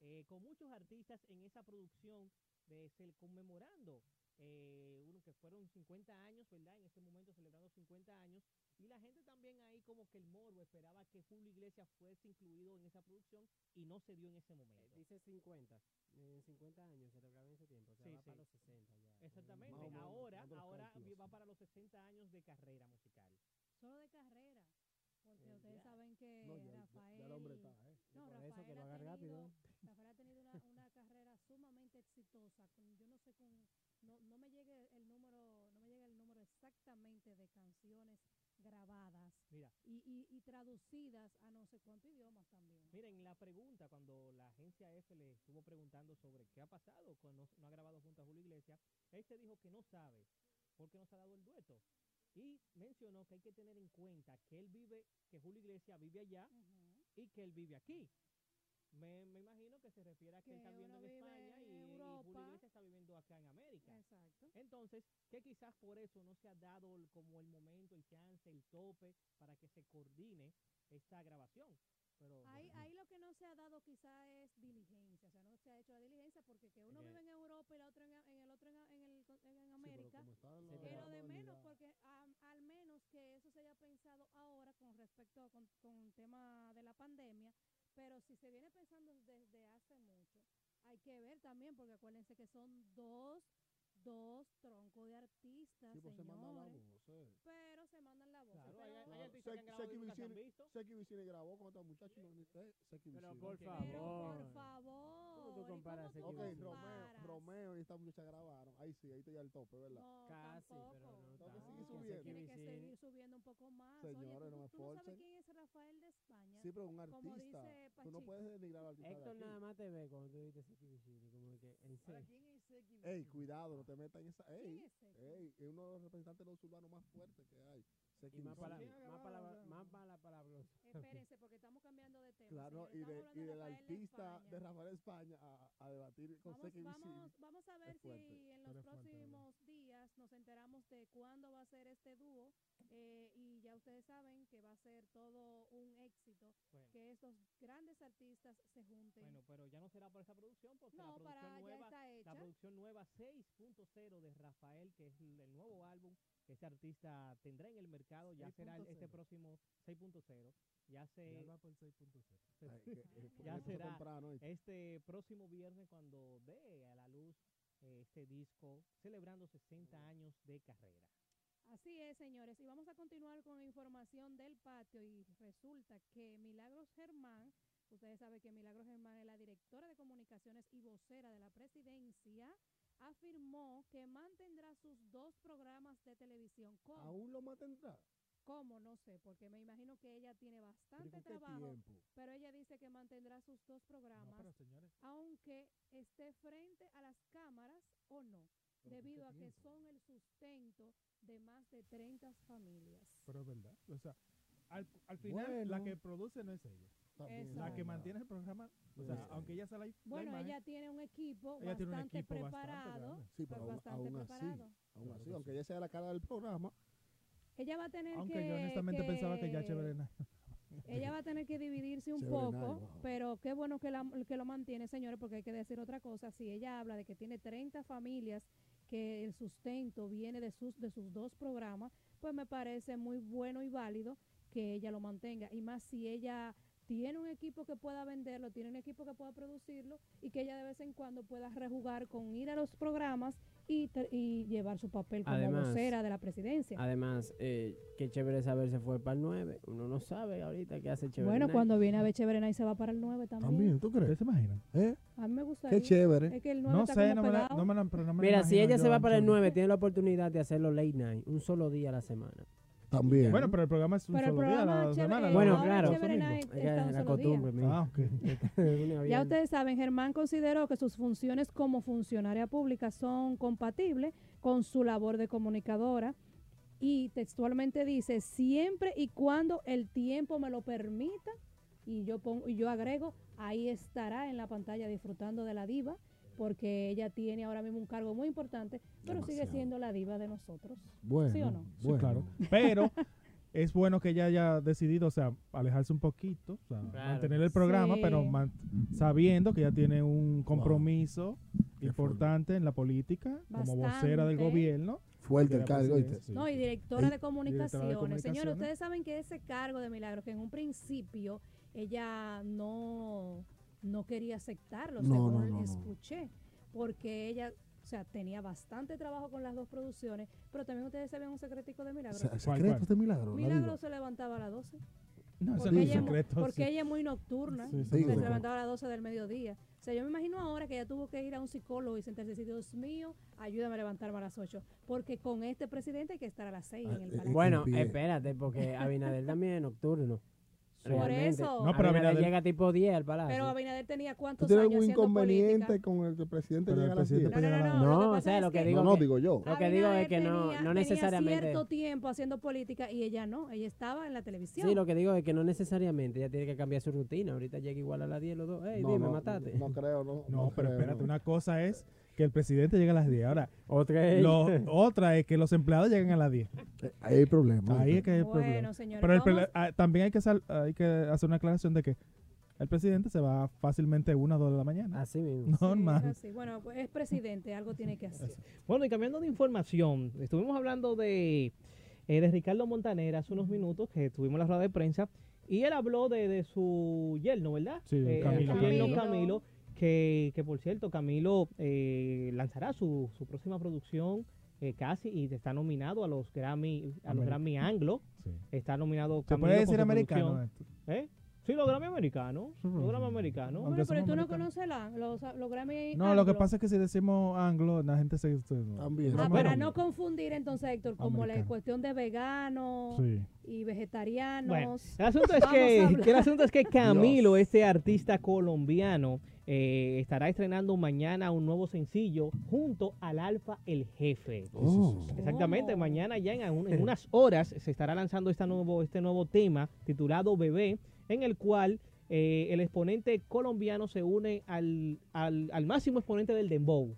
eh, con muchos artistas en esa producción de ser conmemorando eh, uno que fueron 50 años, ¿verdad? En ese momento celebrando 50 años y la gente también ahí como que el morbo esperaba que Julio Iglesias fuese incluido en esa producción y no se dio en ese Eh, momento. dice 50. En 50 años grabé en ese tiempo. O sea, Sí, va para sí. los 60 ya. Exactamente. Menos, ahora, ahora cálculos, va para los 60 años de carrera musical. Solo de carrera, porque Eh, ustedes ya. saben que No, ya, Rafael... ya el hombre está, ¿eh? No, Rafael, eso que lo ha tenido una, una carrera sumamente exitosa. Con, yo no sé con, no, no me llegue el número, no me llega el número exactamente de canciones grabadas Mira, y, y, y traducidas a no sé cuántos idiomas también. miren la pregunta cuando la agencia F le estuvo preguntando sobre qué ha pasado con no, ha grabado junto a Julio Iglesias, este dijo que no sabe porque no se ha dado el dueto. Y mencionó que hay que tener en cuenta que él vive, que Julio Iglesias vive allá Ujú. y que él vive aquí. Me, me imagino que se refiere a que, él está Que viviendo en España y, Julio. Iglesias está viviendo acá en América. Exacto. Entonces, que quizás por eso no se ha dado el- como el momento, el chance, el tope para que se coordine esta grabación. Pero Ahí, ahí lo que no se ha dado quizá es diligencia, o sea, no se ha hecho la diligencia porque que uno que- vive en Europa y el otro en, en el otro en, en, el, en Sí, pero América. la- pero- de menos, porque al menos que eso se haya pensado ahora con respecto a con, con el tema de la pandemia, pero si se viene pensando desde hace mucho, hay que ver también, porque acuérdense que son dos, dos troncos de artistas, Sí, pues se manda la señores, voz, eh. pero se mandan la voz. claro, pero- hay, hay Claro. artistas que han grabado nunca se han Vicini grabó con estos muchachos. No, eh, Pero por Pero Pero favor. por favor. ¿Cómo tú ¿y comparas ese Ok? Romeo? Romeo y esta muchacha grabaron. Ahí sí, ahí está ya el tope, ¿verdad? No, Casi, pero tampoco. no Tengo que seguir subiendo. Tiene que seguir subiendo un poco más. Señores, Oye, no tú, me tú no sabes quién es Rafael de España. Sí, pero un Como artista. dice Tú no puedes denigrar al artista. de Héctor aquí. nada más te ve cuando tú dices Seki Vicini, como que en serio. ¿quién es Seki Ey, cuidado, no te metas en esa. Ey, es uno de los representantes de los urbanos más fuertes que hay. Y más, Vicini. pala- ¿Quién ha más, sea? más palabrosa. Espérense, porque estamos cambiando de tema. Claro, y, de, y del Rafael de artista España. de Rafael España a, a debatir con Vamos, vamos, vamos a ver fuerte, si en los próximos nos enteramos de cuándo va a ser este dúo eh, y ya ustedes saben que va a ser todo un éxito Bueno, que estos grandes artistas se junten. bueno, pero ya no será por esa producción porque la no, producción para ya nueva está La hecha. producción nueva 6.0 de Rafael, que es el el nuevo álbum que este artista tendrá en el mercado, ya será el- este 6.0. próximo 6.0 Ya Ya se va por 6.0. Ay, que- eh, Ya será. temprano, este próximo viernes cuando dé a la luz este disco celebrando 60 años de carrera. Así es, señores. Y vamos a continuar con información del patio. Y resulta que Milagros Germán, ustedes saben que Milagros Germán es la directora de comunicaciones y vocera de la presidencia, afirmó que mantendrá sus dos programas de televisión. ¿Cómo? ¿Aún lo mantendrá? ¿Cómo? No sé, porque me imagino que ella tiene ¿Pero bastante trabajo, tiempo? pero ella dice que mantendrá sus dos programas, señores, aunque esté frente a las cámaras o no, ¿Pero con qué debido a que son el sustento de más de 30 familias. pero es verdad. O sea, al, al final la que produce no es ella. También, La que mantiene el programa, o sea, sí. aunque ella sea la, la Bueno, imagen, ella tiene un equipo Ella tiene un bastante preparado. Sí, pues, pero aún, bastante aún así, aunque ella sea la cara del programa, Ella va a tener aunque que yo honestamente pensaba que ya Cheverena. ella va a tener que dividirse un poco, wow. pero qué bueno que, la, que lo mantiene, señores, porque hay que decir otra cosa. Si ella habla de que tiene 30 familias, que el sustento viene de sus, de sus dos programas, pues me parece muy bueno y válido que ella lo mantenga. Y más si ella tiene un equipo que pueda venderlo, tiene un equipo que pueda producirlo y que ella de vez en cuando pueda rejugar con ir a los programas y, llevar su papel como Además- vocera de la presidencia. Además, eh, qué chévere saber se fue para el 9. Uno no sabe ahorita qué hace chévere. Bueno, cuando viene a ver Chévere y se va para el 9 también. también, ¿tú crees? ¿Ustedes se imaginan? ¿Eh? A mí me gustaría. Qué chévere. Es que el 9 No está sé, como no me, la, no me la, pero no me la Mira, si ella se va para el show. 9, tiene la oportunidad de hacerlo late night, un solo día a la semana. También. Bueno, pero el programa es un Pero el solo día a programa la Chévere- semana. eh, ¿no? Bueno, ahora claro. Chévere. Night está la solo día. costumbre, mía. Ah, ok. Ya ustedes saben, Germán consideró que sus funciones como funcionaria pública son compatibles con su labor de comunicadora y textualmente dice, siempre y cuando el tiempo me lo permita, y yo, pongo, y yo agrego, ahí estará en la pantalla disfrutando de la diva, porque ella tiene ahora mismo un cargo muy importante, pero sigue siendo la diva de nosotros. bueno, ¿sí o no? Sí, bueno. claro. Pero es bueno que ella haya decidido, o sea, alejarse un poquito, o sea, Claro. mantener el programa, Sí. pero man- sabiendo que ella tiene un compromiso importante en la política, como vocera del gobierno. Fuerte el cargo, sí. No, y directora de directora de comunicaciones. Señores, ustedes saben que ese cargo de Milagros, que en un principio ella no, no quería aceptarlo, No, según no, no, escuché, porque ella, o sea, tenía bastante trabajo con las dos producciones, pero también ustedes sabían un secretico de Milagros. Se- ¿Cuál, Secretos cuál? de milagro. la Milagros diva. se levantaba a las 12. No, eso Porque, no es ella, secreto. porque sí. ella es muy nocturna. Sí, Sí, que digo, se levantaba a las 12 del mediodía. O sea, yo me imagino ahora que ella tuvo que ir a un psicólogo y sentarse y decir, Dios mío, ayúdame a levantarme a las 8. Porque con este presidente hay que estar a las 6 en el Ah, palacio. Bueno, espérate, porque Abinader también es nocturno. Por eso. No, pero Abinader Abinader- llega tipo 10 al palacio. Pero Abinader tenía ¿Tú cuántos años algún haciendo inconveniente política. con el que el presidente Pero el llega a las presidente 10? No, no, llega no, no, lo No, que o sea, lo que digo No, no, digo yo. Lo que digo es que no- tenía- no tenía necesariamente- cierto tiempo haciendo política y ella no, ella estaba en la televisión. Sí, lo que digo es que no necesariamente ella tiene que cambiar su rutina. Ahorita llega igual a las 10 los dos. Ey, no, dime, no, matate. No creo, no. No, pero creo, espérate, no. una cosa es que el presidente llegue a las 10. Ahora, Otra es lo, otra es que los empleados lleguen a las 10. Eh, Ahí hay problema. Ahí es que hay bueno, problema. señores, Pero el ah, también hay que, sal- hay que hacer una aclaración de que el presidente se va fácilmente una o dos de la mañana. Así mismo. Sí, es Normal. así. Bueno, pues es presidente, algo tiene que hacer. Bueno, y cambiando de información, estuvimos hablando de, eh, de Ricardo Montaner hace unos minutos, que tuvimos la rueda de prensa, y él habló de, de su yerno, ¿verdad? Sí, Eh, Camilo. su yerno Camilo. Camilo, que, que por cierto, Camilo eh, lanzará su, su próxima producción eh, casi y está nominado a los Grammy, a los Ameri- Grammy Anglo. Sí. Está nominado ¿Se Camilo puede decir americano? producción. ¿Eh? Sí, los Grammy americanos. Los Grammy americanos. Bueno, pero tú no conoces la, los, los Grammy No, lo que pasa es que si decimos anglo, la gente se... se- También. Ah, para no confundir entonces, Héctor, como la cuestión de veganos Sí. y vegetarianos. Bueno, el asunto es que el asunto es que Camilo, este artista colombiano, eh, estará estrenando mañana un nuevo sencillo junto al Alfa el Jefe. Oh. Exactamente, Oh. mañana ya en, en unas horas se estará lanzando este nuevo, este nuevo tema titulado Bebé, en el cual eh, el exponente colombiano se une al, al, al máximo exponente del dembow.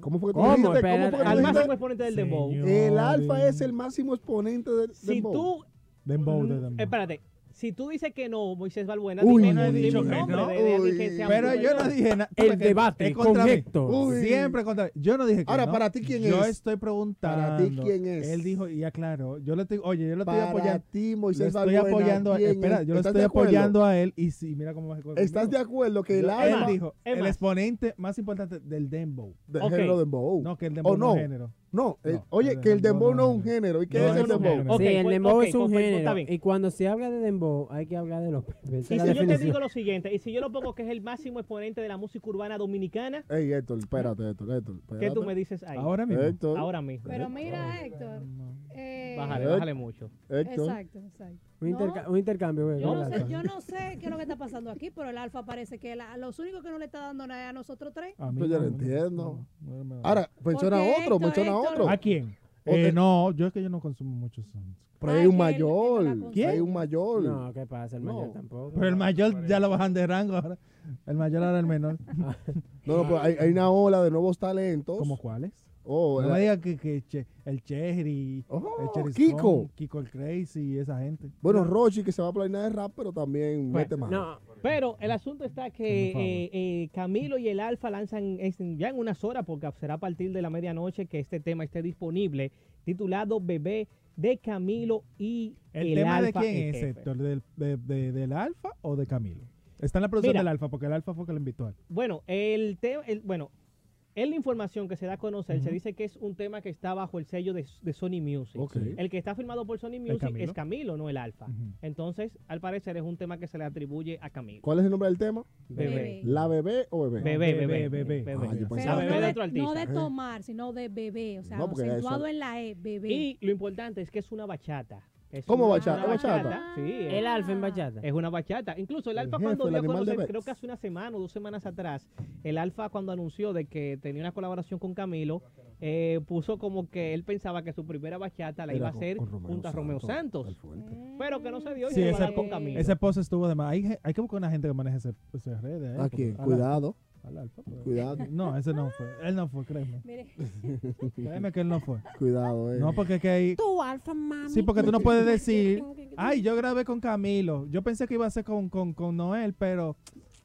¿Cómo fue que tú ¿Cómo? dijiste? Espera, ¿Cómo fue que tú Al dijiste? máximo exponente del dembow. Señor. El alfa es el máximo exponente del Si dembow. tú Dembow, de dembow. Espérate, si tú dices que no, Moisés Balbuena, Uy, dime, no he dicho que no. de, de que sea Pero yo no dije nada. El debate es contra con mí. Uy. Siempre contra mí. Yo no dije que Ahora, no. ¿para ti quién Yo es? estoy preguntando. ¿Para ti quién es? Él dijo, y aclaró. Yo le estoy, oye, yo lo estoy Para apoyando. ti, Le Moisés estoy Balbuena, apoyando a ¿quién Espera, es? yo lo ¿Estás estoy apoyando a él. Y sí, mira cómo se ¿Estás de acuerdo que el Él dijo, el exponente más importante del dembow. del género dembow? No, que el dembow ¿O no no? es género. No, eh, No, oye, que el dembow no es un género. ¿Y qué No, es el dembow? sí, el pues, dembow es un pues, pues, género. Y cuando se habla de dembow, hay que hablar de los Y si yo te digo lo siguiente, y si yo lo pongo que es el máximo exponente de la música urbana dominicana, Ey, Héctor, espérate, Héctor, Héctor. ¿qué tú me dices ahí? Ahora mismo. Héctor, Ahora mismo. Pero mira, Héctor. eh, Bájale, Eh, bájale mucho. Héctor. Exacto, exacto. Un, No, interca- un intercambio, güey. Yo no, sé, alfa. yo no sé qué es lo que está pasando aquí, pero el alfa parece que la- los únicos que no le está dando nada es a nosotros tres. A mí Pues yo no, lo entiendo. Ahora, menciona otro, menciona otro. ¿A quién? Eh, no, yo es que yo no consumo muchos sons. Pero Ay, hay un mayor. la Hay un mayor. No, ¿qué pasa? El mayor No. tampoco. Pero el mayor ya lo bajan de rango ahora. El mayor ahora el menor. No, no, pero hay, hay una ola de nuevos talentos. ¿Cómo cuáles? Oh, No la- me que, que che- el Cherry, Oh, el Cherry Kiko. Stone, Kiko el Crazy y esa gente. Bueno, Rochi que se va a planear de rap, pero también Bueno, mete más. No, Pero el asunto está que eh, eh, Camilo y el Alfa lanzan es- ya en unas horas, porque será a partir de la medianoche que este tema esté disponible, titulado Bebé de Camilo y ¿El, el, tema de Alfa, quién el es. Héctor? ¿Del, de, de- ¿Del Alfa o de Camilo? Está en la producción Mira. del Alfa, porque el Alfa fue que lo invitó a él. Bueno, el tema, el, bueno, en la información que se da a conocer, se dice que es un tema que está bajo el sello de, de Sony Music. El que está firmado por Sony Music Camilo. es Camilo, no el Alfa. Entonces, al parecer es un tema que se le atribuye a Camilo. ¿Cuál es el nombre del tema? Bebé. ¿La bebé o bebé? Bebé, bebé, Bebé. Ah, La bebé no de no de tomar, sino de bebé. O sea, No, acentuado eso- en la E, bebé. Y lo importante es que es una bachata. Es ¿Cómo una- bachata? una ¿Bachata? Sí, es, el alfa en bachata. es una bachata. Incluso el El Alfa jefe, cuando dio a conocer, creo que hace una semana o dos semanas atrás, el Alfa cuando anunció de que tenía una colaboración con Camilo, eh, puso como que él pensaba que su primera bachata la Era iba a hacer con junto a Romeo Santos. Pero que no se dio y Sí, se va a ese con Camilo. Ese post estuvo de más. Hay, hay que buscar una gente que maneje ese, esas redes. ¿eh? ¿A porque- quién? al Cuidado, al Alfa, cuidado, No, ese no fue. Él no fue, créeme. Mire, Créeme que él no fue. cuidado, eh. No, porque es que hay... Tu alfa, mami. Sí, porque tú no puedes decir, ay, yo grabé con Camilo. Yo pensé que iba a ser con, con, con Noel, pero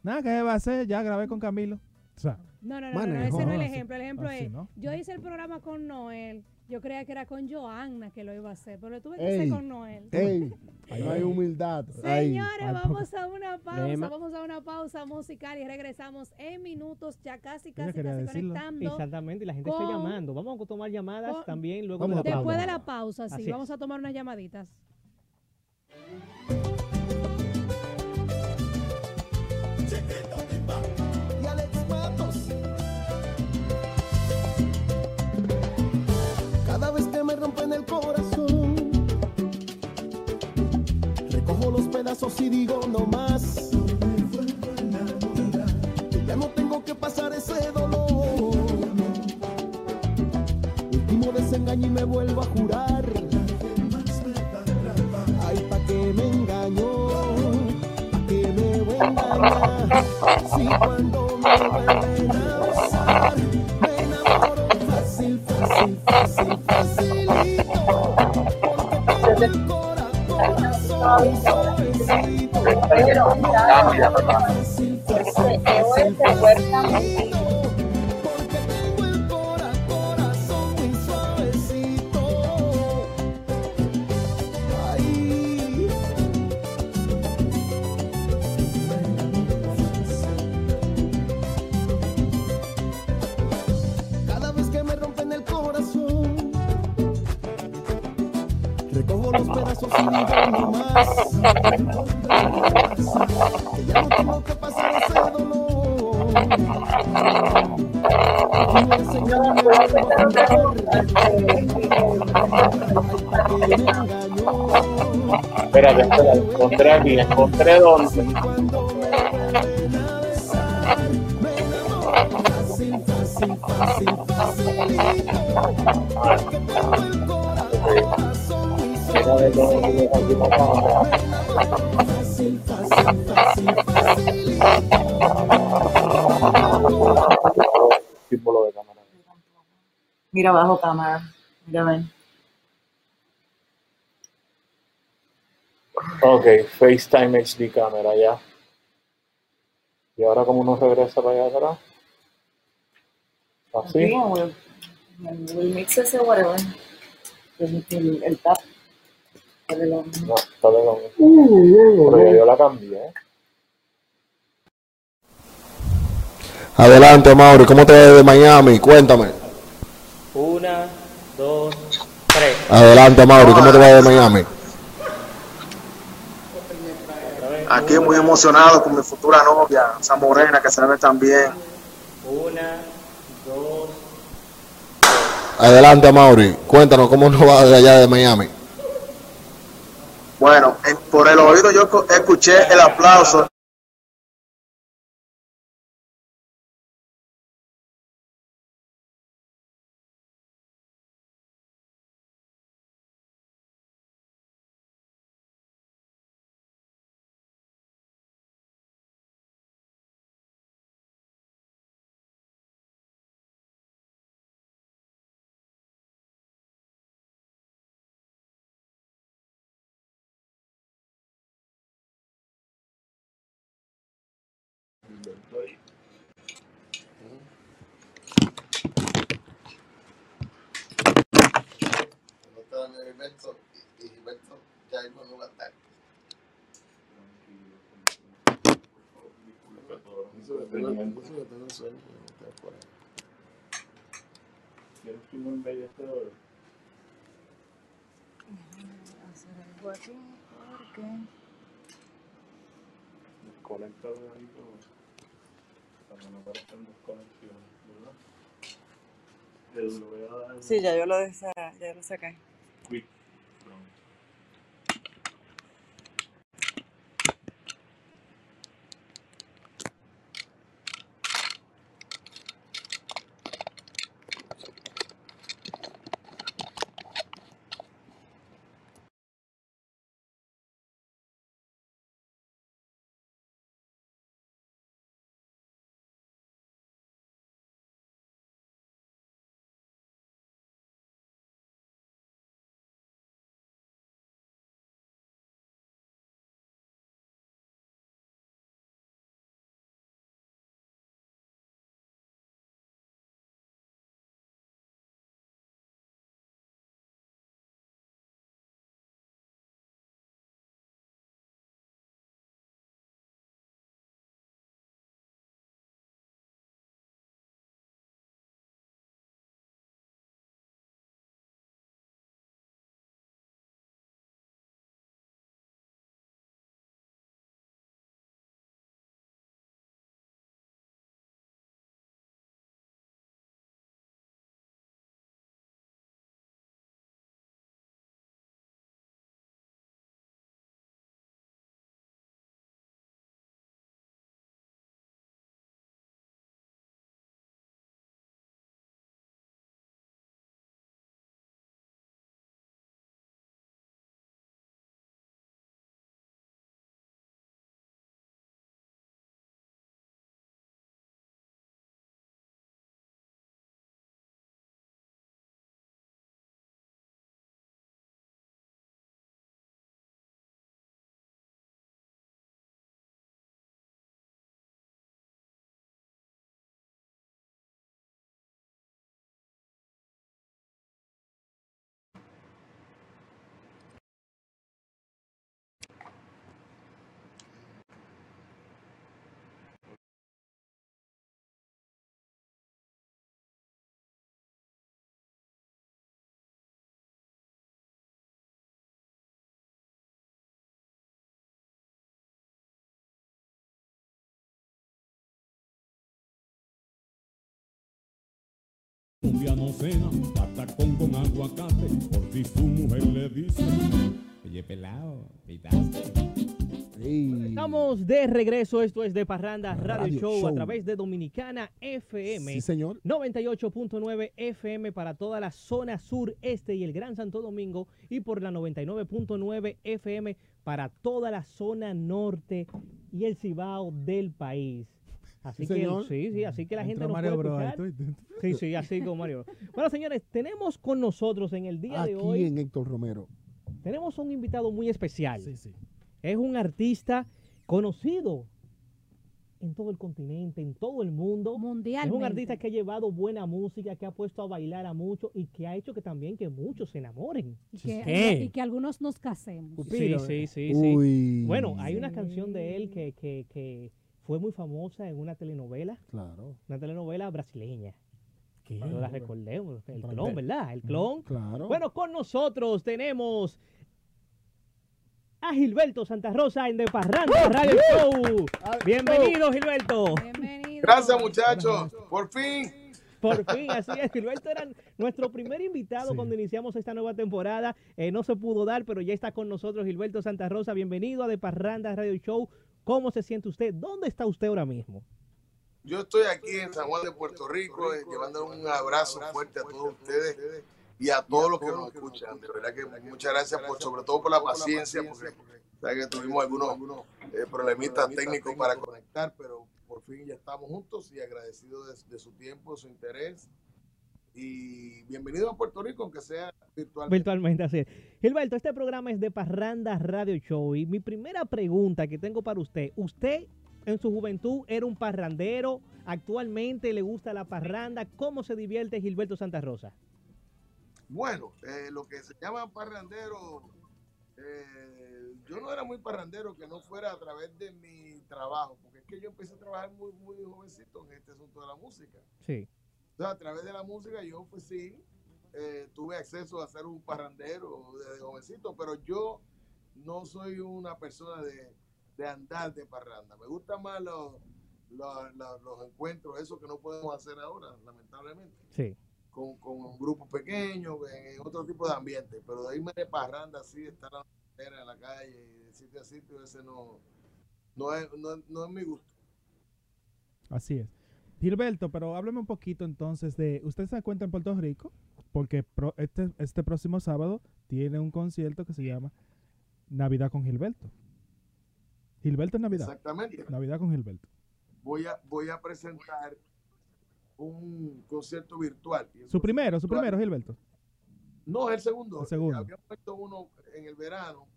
nada, que va a ser? Ya grabé con Camilo. O sea, no, no, no, no, ese no es el ejemplo. El ejemplo así, es, ¿no? yo hice el programa con Noel. Yo creía que era con Joanna que lo iba a hacer, pero lo tuve que hacer con Noel. Ey, no hay humildad. Señores, Ay, vamos a una pausa, Lema. vamos a una pausa musical y regresamos en minutos, ya casi, casi, casi decirlo. conectando. Exactamente, y la gente está llamando. Vamos a tomar llamadas con- también luego Vamos de la Después pausa. de la pausa, sí, Así es. vamos a tomar unas llamaditas. Rompen el corazón, recojo los pedazos y digo no más. Ya no tengo que pasar ese dolor. Último desengaño y me vuelvo a jurar. Ay, pa' que me engañó, pa' que me voy a engañar. Si cuando me vuelven a besar, me enamoro fácil, fácil, fácil, corazón suavecito. Fácil, fácil, fácil, Espérate, espérate, encontré aquí, encontré dónde. Mira bajo cámara. Mira, ven. Ok, FaceTime HD cámara ya. Y ahora como uno regresa para allá atrás. Así. Aquí, o el, el, el mix ese, whatever. El, el, el tap. No, está de lo mismo. Pero ya yo la cambié. ¿eh? Adelante, Mauri. ¿Cómo te ves de Miami? Cuéntame. Una, Adelante, Mauri, ¿cómo te va de Miami? Aquí muy emocionado con mi futura novia, esa morena que se ve tan bien. Una, dos. Adelante, Mauri, cuéntanos cómo nos va de allá de Miami. Bueno, en- por el oído yo escuché el aplauso. Hacer algo aquí porque Desconecta de ahí todo. Para que no aparezcan desconexiones, ¿verdad? Sí, ya yo lo, desa- ya lo saqué. Un día no cena, patacón con aguacate, por si su mujer le dice, oye pelado, Estamos de regreso, esto es de Parranda Radio, Radio Show, a Show. través de Dominicana FM. Sí, señor. 98.9 FM para toda la zona sur, este y el Gran Santo Domingo y por la 99.9 FM para toda la zona norte y el Cibao del país. Así Sí, que señor. sí, sí, así que la gente Entró nos Mario puede escuchar. Sí, sí, así como Mario. Bueno, señores, tenemos con nosotros en el día Aquí de hoy en Héctor Romero. tenemos un invitado muy especial. Sí, sí. Es un artista conocido en todo el continente, en todo el mundo. Mundial. Es un artista que ha llevado buena música, que ha puesto a bailar a muchos y que ha hecho que también que muchos se enamoren. Y que, ¿Qué? y que algunos nos casemos. Sí, sí, sí, sí. Uy. Bueno, hay una canción de él que, que, que fue muy famosa en una telenovela, Claro. una telenovela brasileña. ¿Qué? No la recordemos. El clon. ¿verdad? El clon. Claro. Bueno, con nosotros tenemos a Gilberto Santa Rosa en De Parranda Radio Show. Bienvenido, Gilberto. Gracias, muchachos. Por fin. Por fin, así es. Gilberto era nuestro primer invitado cuando iniciamos esta nueva temporada. Eh, no se pudo dar, pero ya está con nosotros Gilberto Santa Rosa. Bienvenido a De Parranda Radio Show. ¿Cómo se siente usted? ¿Dónde está usted ahora mismo? Yo estoy aquí en San Juan de Puerto Rico, eh, llevando un abrazo fuerte a todos ustedes y a todos los que nos escuchan. De verdad que muchas gracias, por, sobre todo por la paciencia, porque tuvimos algunos eh, problemitas técnicos para conectar, pero por fin ya estamos juntos y agradecidos de, de su tiempo, su interés. Y bienvenido a Puerto Rico, aunque sea virtual. Virtualmente, así es. Gilberto, este programa es de Parranda Radio Show. Y mi primera pregunta que tengo para usted, ¿usted en su juventud era un parrandero? ¿Actualmente le gusta la parranda? ¿Cómo se divierte Gilberto Santa Rosa? Bueno, eh, lo que se llama parrandero, eh, yo no era muy parrandero que no fuera a través de mi trabajo, porque es que yo empecé a trabajar muy, muy jovencito en este asunto de la música. Sí. Sea, a través de la música yo pues sí, eh, tuve acceso a ser un parrandero desde jovencito, pero yo no soy una persona de, de andar de parranda. Me gustan más los, los, los- los encuentros, eso que no podemos hacer ahora, lamentablemente Sí. con, con grupos pequeños, en otro tipo de ambiente, pero de irme de parranda así, estar en la calle y de sitio a sitio, ese no, no, es, no, no es mi gusto. Así es. Gilberto, pero hábleme un poquito entonces de, usted se encuentra en Puerto Rico, porque pro- este, este próximo sábado tiene un concierto que se llama Navidad con Gilberto. Gilberto en Navidad. Exactamente. Navidad con Gilberto. Voy a, voy a presentar un concierto virtual. Su primero, su primero, Gilberto. No, es el segundo. El segundo. Habíamos puesto uno en el verano.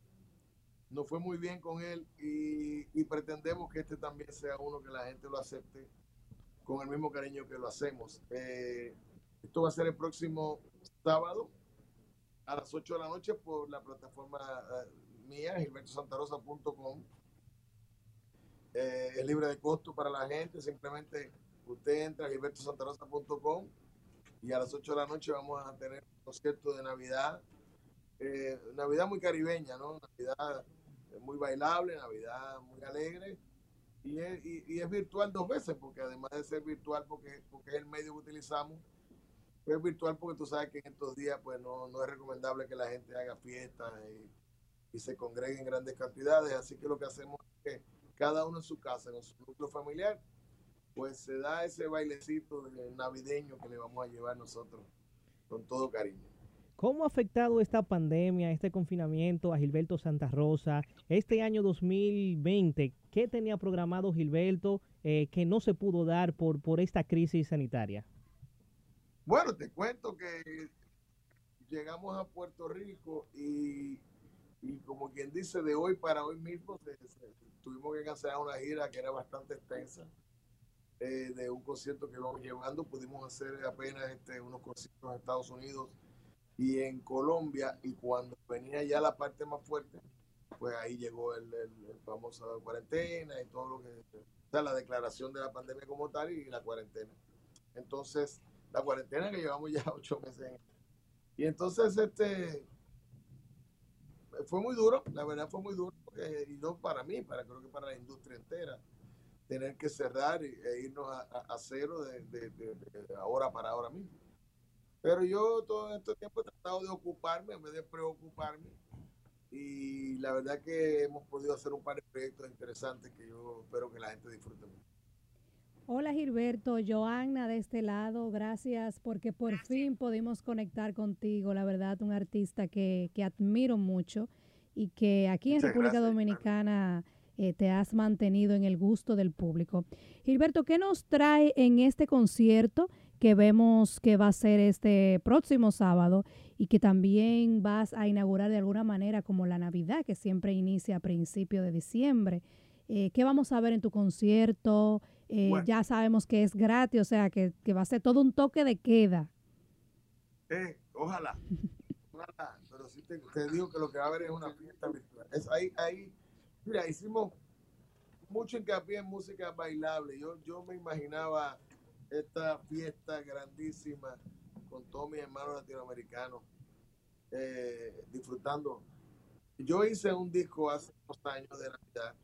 Nos fue muy bien con él y, y pretendemos que este también sea uno que la gente lo acepte con el mismo cariño que lo hacemos. Eh, esto va a ser el próximo sábado a las 8 de la noche por la plataforma eh, mía, gilbertosantarosa.com. Eh, es libre de costo para la gente, simplemente usted entra a gilbertosantarosa.com y a las 8 de la noche vamos a tener un concierto de Navidad. Eh, Navidad muy caribeña, ¿no? Navidad muy bailable, Navidad muy alegre. Y es, y- es virtual dos veces, porque además de ser virtual, porque, porque es el medio que utilizamos, pues es virtual porque tú sabes que en estos días pues no, no es recomendable que la gente haga fiestas y, y se congregue en grandes cantidades. Así que lo que hacemos es que cada uno en su casa, en su núcleo familiar, pues se da ese bailecito de- navideño que le vamos a llevar nosotros con todo cariño. ¿Cómo ha afectado esta pandemia, este confinamiento a Gilberto Santa Rosa? Este año 2020, ¿qué tenía programado Gilberto eh, que no se pudo dar por, por esta crisis sanitaria? Bueno, te cuento que llegamos a Puerto Rico y, y como quien dice, de hoy para hoy mismo tuvimos que cancelar una gira que era bastante extensa eh, de un concierto que íbamos llevando. Pudimos hacer apenas este, unos conciertos en Estados Unidos y en Colombia y cuando venía ya la parte más fuerte, pues ahí llegó el, el, famoso cuarentena y todo lo que... O sea, la declaración de la pandemia como tal y la cuarentena. Entonces, la cuarentena que llevamos ya ocho meses. en- Y entonces, este, fue muy duro, la verdad fue muy duro, porque- y no para mí, para creo que para la industria entera, tener que cerrar e irnos a, cero de- de ahora para ahora mismo. Pero yo todo este tiempo he tratado de ocuparme en vez de preocuparme. Y la verdad que hemos podido hacer un par de proyectos interesantes que yo espero que la gente disfrute mucho. Hola Gilberto, Joanna de este lado, gracias porque por fin pudimos conectar contigo, la verdad, un artista que, que admiro mucho y que aquí en Muchas República gracias, Dominicana eh, te has mantenido en el gusto del público. Gilberto, ¿qué nos trae en este concierto que vemos que va a ser este próximo sábado y que también vas a inaugurar de alguna manera como la Navidad, que siempre inicia a principios de diciembre? Eh, ¿Qué vamos a ver en tu concierto? Eh, Bueno. Ya sabemos que es gratis, o sea, que, que va a ser todo un toque de queda. Eh, ojalá, ojalá, pero sí te, te digo que lo que va a haber es una fiesta virtual. Es ahí, ahí, mira, hicimos mucho hincapié en música bailable. Yo, yo me imaginaba esta fiesta grandísima con todos mis hermanos latinoamericanos, eh, disfrutando. Yo hice un disco hace unos años de Navidad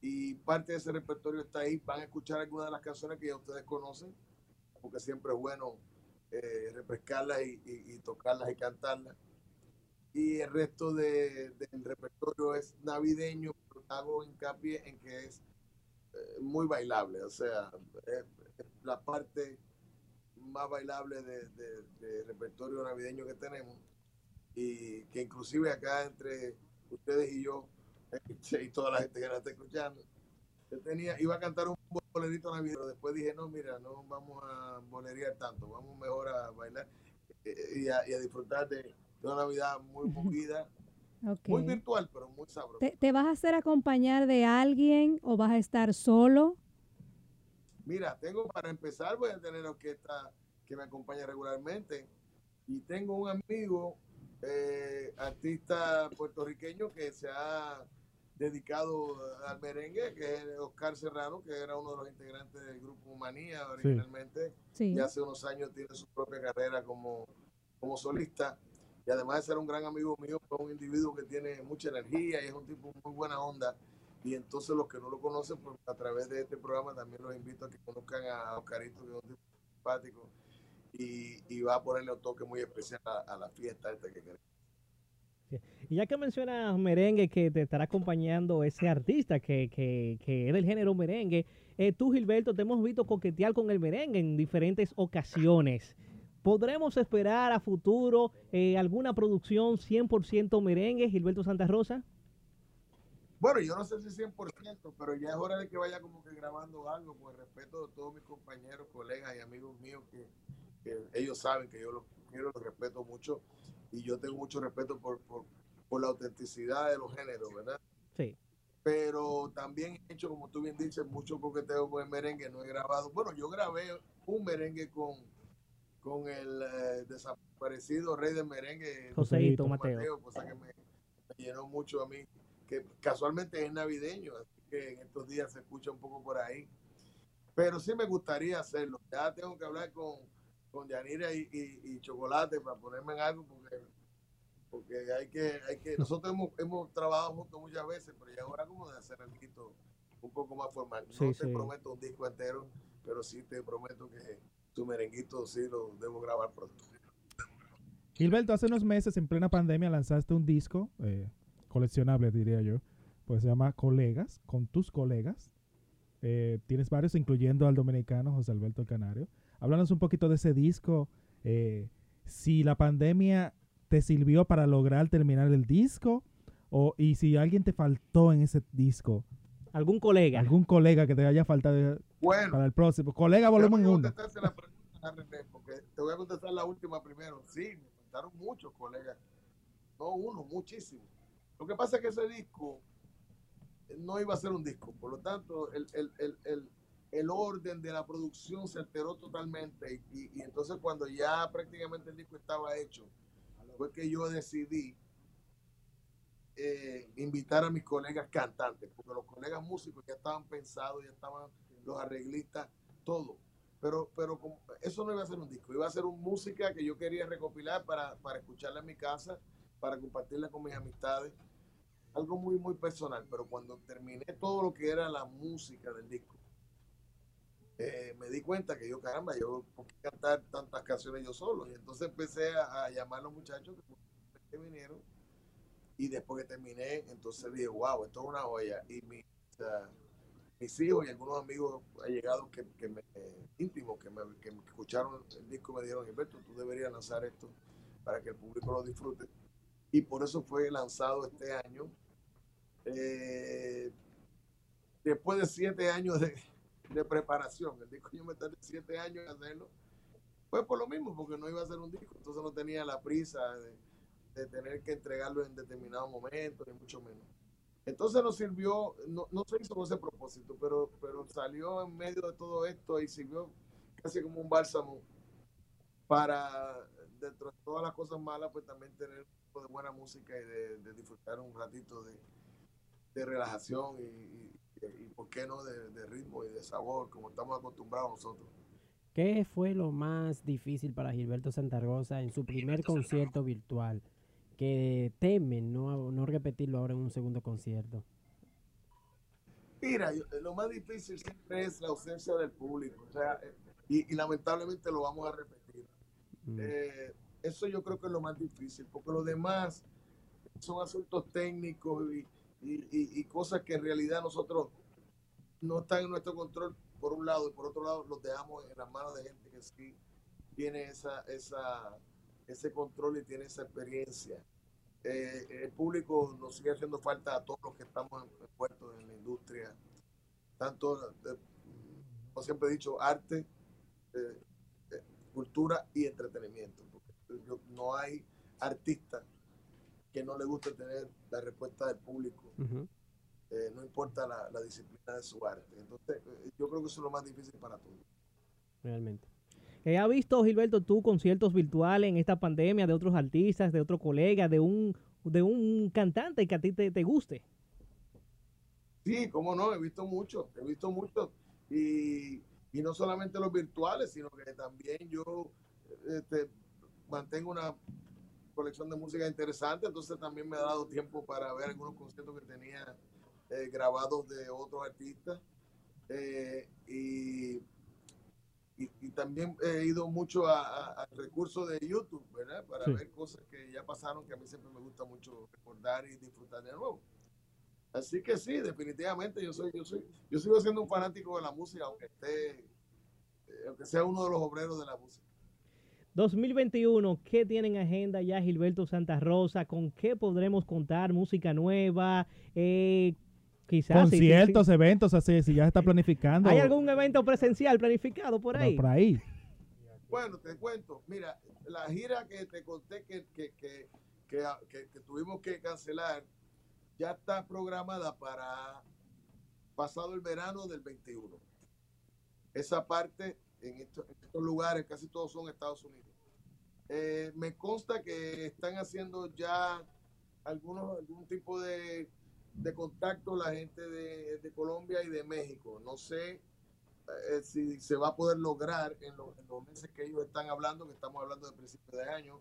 y parte de ese repertorio está ahí. Van a escuchar algunas de las canciones que ya ustedes conocen, porque siempre es bueno eh, refrescarlas y, tocarlas y cantarlas. Y el resto de- del repertorio es navideño, pero hago hincapié en que es eh, muy bailable, o sea, la parte más bailable de, de- de repertorio navideño que tenemos y que inclusive acá entre ustedes y yo y toda la gente que nos está escuchando, yo tenía, iba a cantar un bolerito navideño, pero después dije, no, mira, no vamos a bolerear tanto, vamos mejor a bailar eh, y a, y a disfrutar de, una Navidad muy movida, Ok. muy virtual, pero muy sabrosa. ¿Te, te vas a hacer acompañar de alguien o vas a estar solo? Mira, tengo para empezar, voy a tener orquesta que me acompaña regularmente. Y tengo un amigo, eh, artista puertorriqueño, que se ha dedicado al merengue, que es Oscar Serrano, que era uno de los integrantes del grupo Manía originalmente. Sí. Y hace unos años tiene su propia carrera como, como solista. Y además de ser un gran amigo mío, es un individuo que tiene mucha energía y es un tipo muy buena onda. Y entonces los que no lo conocen, pues a través de este programa también los invito a que conozcan a Oscarito, que es un tipo simpático y, va a ponerle un toque muy especial a, la fiesta esta que queremos. Y ya que mencionas merengue, que te estará acompañando ese artista que es del género merengue, eh, tú, Gilberto, te hemos visto coquetear con el merengue en diferentes ocasiones. ¿Podremos esperar a futuro eh, alguna producción 100% merengue, Gilberto Santa Rosa? Bueno, yo no sé si 100%, pero ya es hora de que vaya como que grabando algo, con el respeto de todos mis compañeros, colegas y amigos míos, que, que ellos saben que yo los quiero, los respeto mucho, y yo tengo mucho respeto por, por, por la autenticidad de los géneros, ¿verdad? Sí. Pero también he hecho, como tú bien dices, mucho coqueteo con el merengue, no he grabado. Bueno, yo grabé un merengue con, con el eh, desaparecido rey del merengue, Joseito Mateo. cosa que me, me llenó mucho a mí, que casualmente es navideño, así que en estos días se escucha un poco por ahí. Pero sí me gustaría hacerlo. Ya tengo que hablar con, con Yanira y, y- y Chocolate para ponerme en algo, porque, porque hay que, hay que, nosotros hemos, hemos trabajado juntos muchas veces, pero ya es hora como de hacer algo un poco más formal. No Sí, te sí. prometo un disco entero, pero sí te prometo que tu merenguito sí lo debo grabar pronto. Gilberto, hace unos meses, en plena pandemia, lanzaste un disco eh, coleccionable, diría yo. Pues se llama Colegas, con tus colegas. Eh, tienes varios, incluyendo al dominicano José Alberto Canario. Háblanos un poquito de ese disco. eh, si la pandemia te sirvió para lograr terminar el disco, o, y si alguien te faltó en ese disco. ¿Algún colega? ¿Algún colega que te haya faltado Bueno. para el próximo? Colega volumen Déjame 1. contestarte la pregunta, René, porque te voy a contestar la última primero. Sí, me faltaron muchos colegas. No uno, muchísimos. Lo que pasa es que ese disco no iba a ser un disco. Por lo tanto, el, el, el, el, orden de la producción se alteró totalmente. Y, y- entonces cuando ya prácticamente el disco estaba hecho, fue que yo decidí eh, invitar a mis colegas cantantes, porque los colegas músicos ya estaban pensados, ya estaban los arreglistas, todo. Pero, pero eso no iba a ser un disco, iba a ser una música que yo quería recopilar para, para escucharla en mi casa, para compartirla con mis amistades. Algo muy, muy personal, pero cuando terminé todo lo que era la música del disco, eh, me di cuenta que yo, caramba, yo ¿por cantar tantas canciones yo solo. Y entonces empecé a, llamar a los muchachos que, vinieron. Y después que terminé, entonces dije, wow, esto es una joya. Y mi, sea, mis hijos y algunos amigos allegados que, que me, íntimos que me, que escucharon el disco me dijeron, Gilberto, tú deberías lanzar esto para que el público lo disfrute. Y por eso fue lanzado este año. Eh, después de siete años de, de preparación, el disco yo me tardé siete años en hacerlo, fue por lo mismo, porque no iba a ser un disco, entonces no tenía la prisa de, tener que entregarlo en determinado momento, ni mucho menos. Entonces nos sirvió, no, no se hizo con ese propósito, pero, pero salió en medio de todo esto y sirvió casi como un bálsamo para, dentro de todas las cosas malas, pues también tener un poco de buena música y de disfrutar un ratito de, de relajación y, y- por qué no de, de ritmo y de sabor, como estamos acostumbrados nosotros. ¿Qué fue lo más difícil para Gilberto Santa Rosa en su primer concierto virtual? Que temen no, no repetirlo ahora en un segundo concierto. Mira, yo- lo más difícil siempre es la ausencia del público, o sea, eh, y, y lamentablemente lo vamos a repetir. Mm. Eh, eso yo creo que es lo más difícil, porque lo demás son asuntos técnicos y, y- y- y cosas que en realidad nosotros no están en nuestro control por un lado y por otro lado los dejamos en las manos de gente que sí tiene esa, esa, ese control y tiene esa experiencia. Eh, el público nos sigue haciendo falta a todos los que estamos envueltos en la industria, tanto, de- como siempre he dicho, arte, eh, eh, cultura y entretenimiento. Porque no hay artista que no le guste tener la respuesta del público, Ujú. eh, no importa la, la disciplina de su arte. Entonces, eh, yo creo que eso es lo más difícil para todos. Realmente. Eh, ¿Ha visto, Gilberto, tú conciertos virtuales en esta pandemia de otros artistas, de otros colegas, de un, de un cantante que a ti te, te guste? Sí, cómo no, he visto mucho, he visto mucho. Y, y no solamente los virtuales, sino que también yo este, mantengo una colección de música interesante, entonces también me ha dado tiempo para ver algunos conciertos que tenía eh, grabados de otros artistas. Eh, y, y, y también he ido mucho al recurso de YouTube, ¿verdad? Para Sí. ver cosas que ya pasaron, que a mí siempre me gusta mucho recordar y disfrutar de nuevo. Así que sí, definitivamente yo soy, yo soy, yo sigo siendo un fanático de la música, aunque esté, eh, aunque sea uno de los obreros de la música. 2021, ¿qué tienen en agenda ya Gilberto Santa Rosa? ¿Con qué podremos contar? ¿Música nueva? Eh, quizás. sí, sí, sí. Conciertos, eventos, así, si ya está planificando. ¿Hay algún evento presencial planificado por ahí? por ahí. Bueno, te cuento, mira, la gira que te conté que, que, que, que, que- que tuvimos que cancelar ya está programada para pasado el verano del 21. Esa parte en estos, en estos lugares, casi todos son Estados Unidos. Eh, me consta que están haciendo ya algunos, algún tipo de, de contacto la gente de, de Colombia y de México. No sé eh, si se va a poder lograr en, en los meses que ellos están hablando, que estamos hablando de principios de año.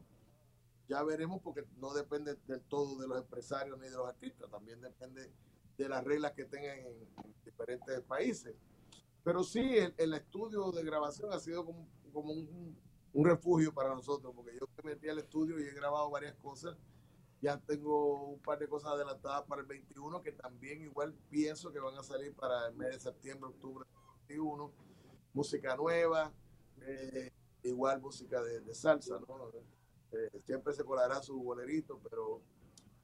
Ya veremos porque no depende del todo de los empresarios ni de los artistas, también depende de las reglas que tengan en, en diferentes países. Pero sí, el, el estudio de grabación ha sido como, como un, un refugio para nosotros, porque yo me metí al estudio y he grabado varias cosas. Ya tengo un par de cosas adelantadas para el 21 que también igual pienso que van a salir para el mes de septiembre, octubre del 21. Música nueva, eh, igual música de, salsa, ¿no? Eh, siempre se colará su bolerito, pero,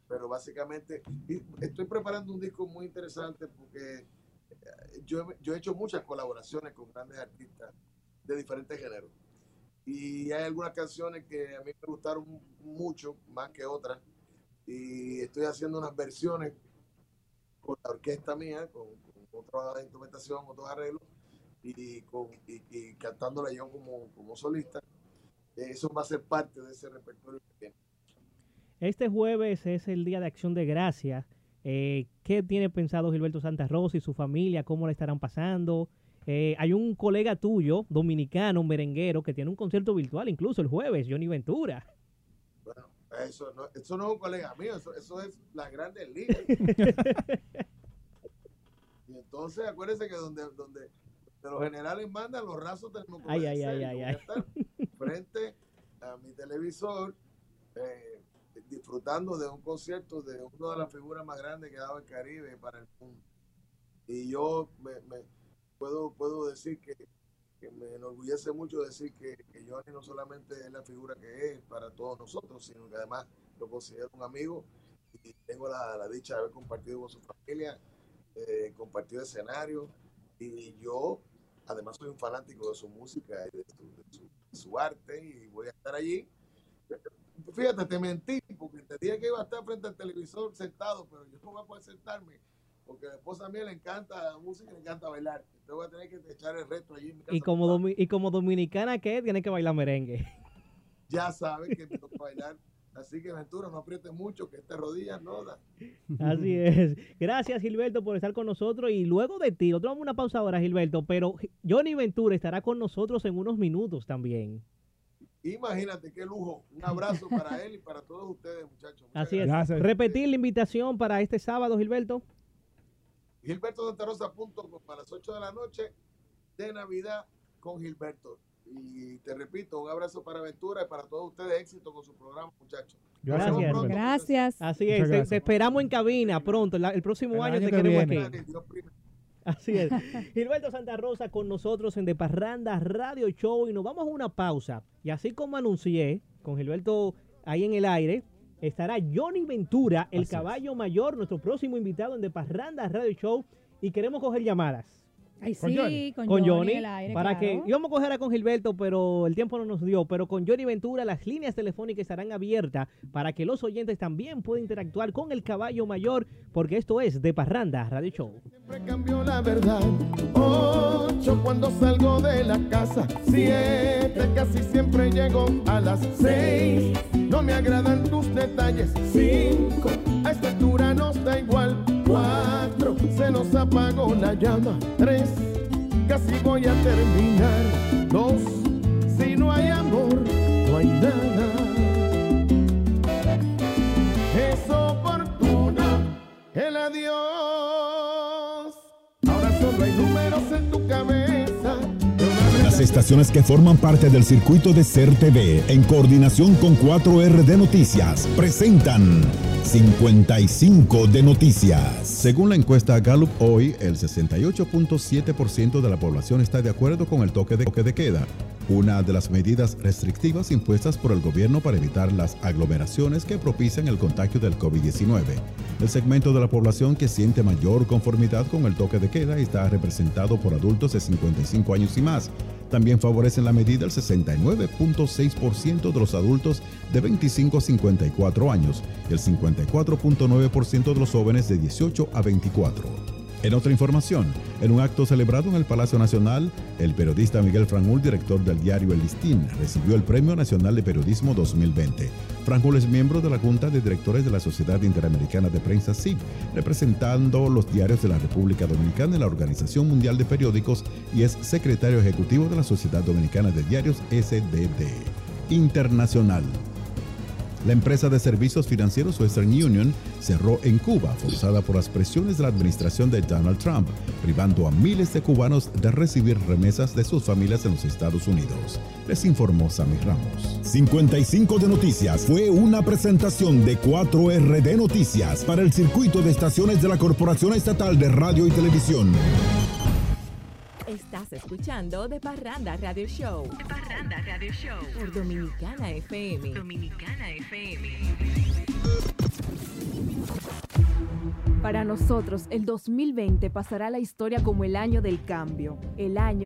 pero básicamente estoy preparando un disco muy interesante porque yo, yo he hecho muchas colaboraciones con grandes artistas de diferentes géneros. Y hay algunas canciones que a mí me gustaron mucho, más que otras. Y estoy haciendo unas versiones con la orquesta mía, con, otra instrumentación, otros arreglos, y, con, y, y cantándola yo como, como solista. Eso va a ser parte de ese repertorio que tiene. Este jueves es el Día de Acción de Gracias. Eh, ¿Qué tiene pensado Gilberto Santa Rosa y su familia? ¿Cómo la estarán pasando? Eh, hay un colega tuyo, dominicano, merenguero, que tiene un concierto virtual incluso el jueves, Johnny Ventura. Bueno, eso no, eso no es un colega mío, eso, eso es las grandes ligas. y entonces acuérdense que donde, donde, donde los generales mandan, los rasos tenemos que Ay, ay, ay, ay, voy a estar frente a mi televisor eh, disfrutando de un concierto de una de las figuras más grandes que ha dado el Caribe para el mundo. Y yo me, puedo, puedo decir que, me enorgullece mucho decir que, Johnny no solamente es la figura que es para todos nosotros, sino que además lo considero un amigo y tengo la, dicha de haber compartido con su familia, eh, compartido escenario y yo además soy un fanático de su música y de su arte y voy a estar allí. Fíjate, te mentí porque te dije que iba a estar frente al televisor sentado, pero yo no voy a poder sentarme porque a la esposa mía le encanta la música y le encanta bailar. Entonces voy a tener que echar el resto allí en mi casa. Y como, domi- y como dominicana que tiene que bailar merengue. Ya sabes que me toca bailar Así que Ventura, no apriete mucho, que esta rodilla no da. Así es. Gracias, Gilberto, por estar con nosotros. Y luego de ti, nosotros vamos a una pausa ahora, Gilberto, pero Johnny Ventura estará con nosotros en unos minutos también. Imagínate qué lujo. Un abrazo para él y para todos ustedes, muchachos. Muchas Así es. gracias. Repetir la invitación para este sábado, Gilberto. Gilberto Santa Rosa punto com para las 8 de la noche de Navidad con Gilberto. Y te repito, un abrazo para Ventura y para todos ustedes. Éxito con su programa, muchachos. Gracias. Gracias. Así es, te, gracias. te esperamos en cabina pronto. la- el próximo El año, año te que queremos viene. aquí. Así es. Gilberto Santa Rosa con nosotros en De Parranda Radio Show y nos vamos a una pausa. Y así como anuncié con Gilberto ahí en el aire, estará Johnny Ventura, el Así es. caballo mayor, nuestro próximo invitado en De Parranda Radio Show y queremos coger llamadas. Ay, Con sí, Johnny. con, Con Johnny, Johnny, aire, para que claro. íbamos a coger a con Gilberto, pero el tiempo no nos dio. Pero con Johnny Ventura las líneas telefónicas estarán abiertas para que los oyentes también puedan interactuar con el caballo mayor, porque esto es De Parranda Radio Show. cambió la verdad. Ocho cuando salgo de la casa. Siete casi siempre llego a las seis. No me agradan tus detalles. Cinco a esta altura nos da igual. Cuatro se nos apagó la llama. Tres casi voy a terminar. Dos si no hay amor no hay nada. Es oportuno el adiós. Ahora solo hay números en tu cabeza. Las estaciones que forman parte del circuito de Ser TV, en coordinación con 4RD Noticias, presentan 55 de Noticias. Según la encuesta Gallup hoy, el 68.7% de la población está de acuerdo con el de, toque de queda, una de las medidas restrictivas impuestas por el gobierno para evitar las aglomeraciones que propician el contagio del COVID-19. El segmento de la población que siente mayor conformidad con el toque de queda está representado por adultos de 55 años y más. También favorecen la medida el 69.6% de los adultos de 25 a 54 años y el 54.9% de los jóvenes de 18 a 24. En otra información, en un acto celebrado en el Palacio Nacional, el periodista Miguel Franjul, director del diario El Listín, recibió el Premio Nacional de Periodismo 2020. Franjul es miembro de la Junta de Directores de la Sociedad Interamericana de Prensa SIP, representando los diarios de la República Dominicana en la Organización Mundial de Periódicos y es secretario ejecutivo de la Sociedad Dominicana de Diarios SDD. Internacional. La empresa de servicios financieros Western Union cerró en Cuba, forzada por las presiones de la administración de Donald Trump, privando a miles de cubanos de recibir remesas de sus familias en los Estados Unidos. Les informó Sammy Ramos. 55 de Noticias fue una presentación de 4RD Noticias para el circuito de estaciones de la Corporación Estatal de Radio y Televisión. Estás escuchando De Parranda Radio Show. De Parranda Radio Show. Por Dominicana FM. Dominicana FM. Para nosotros, el 2020 pasará a la historia como el año del cambio, el año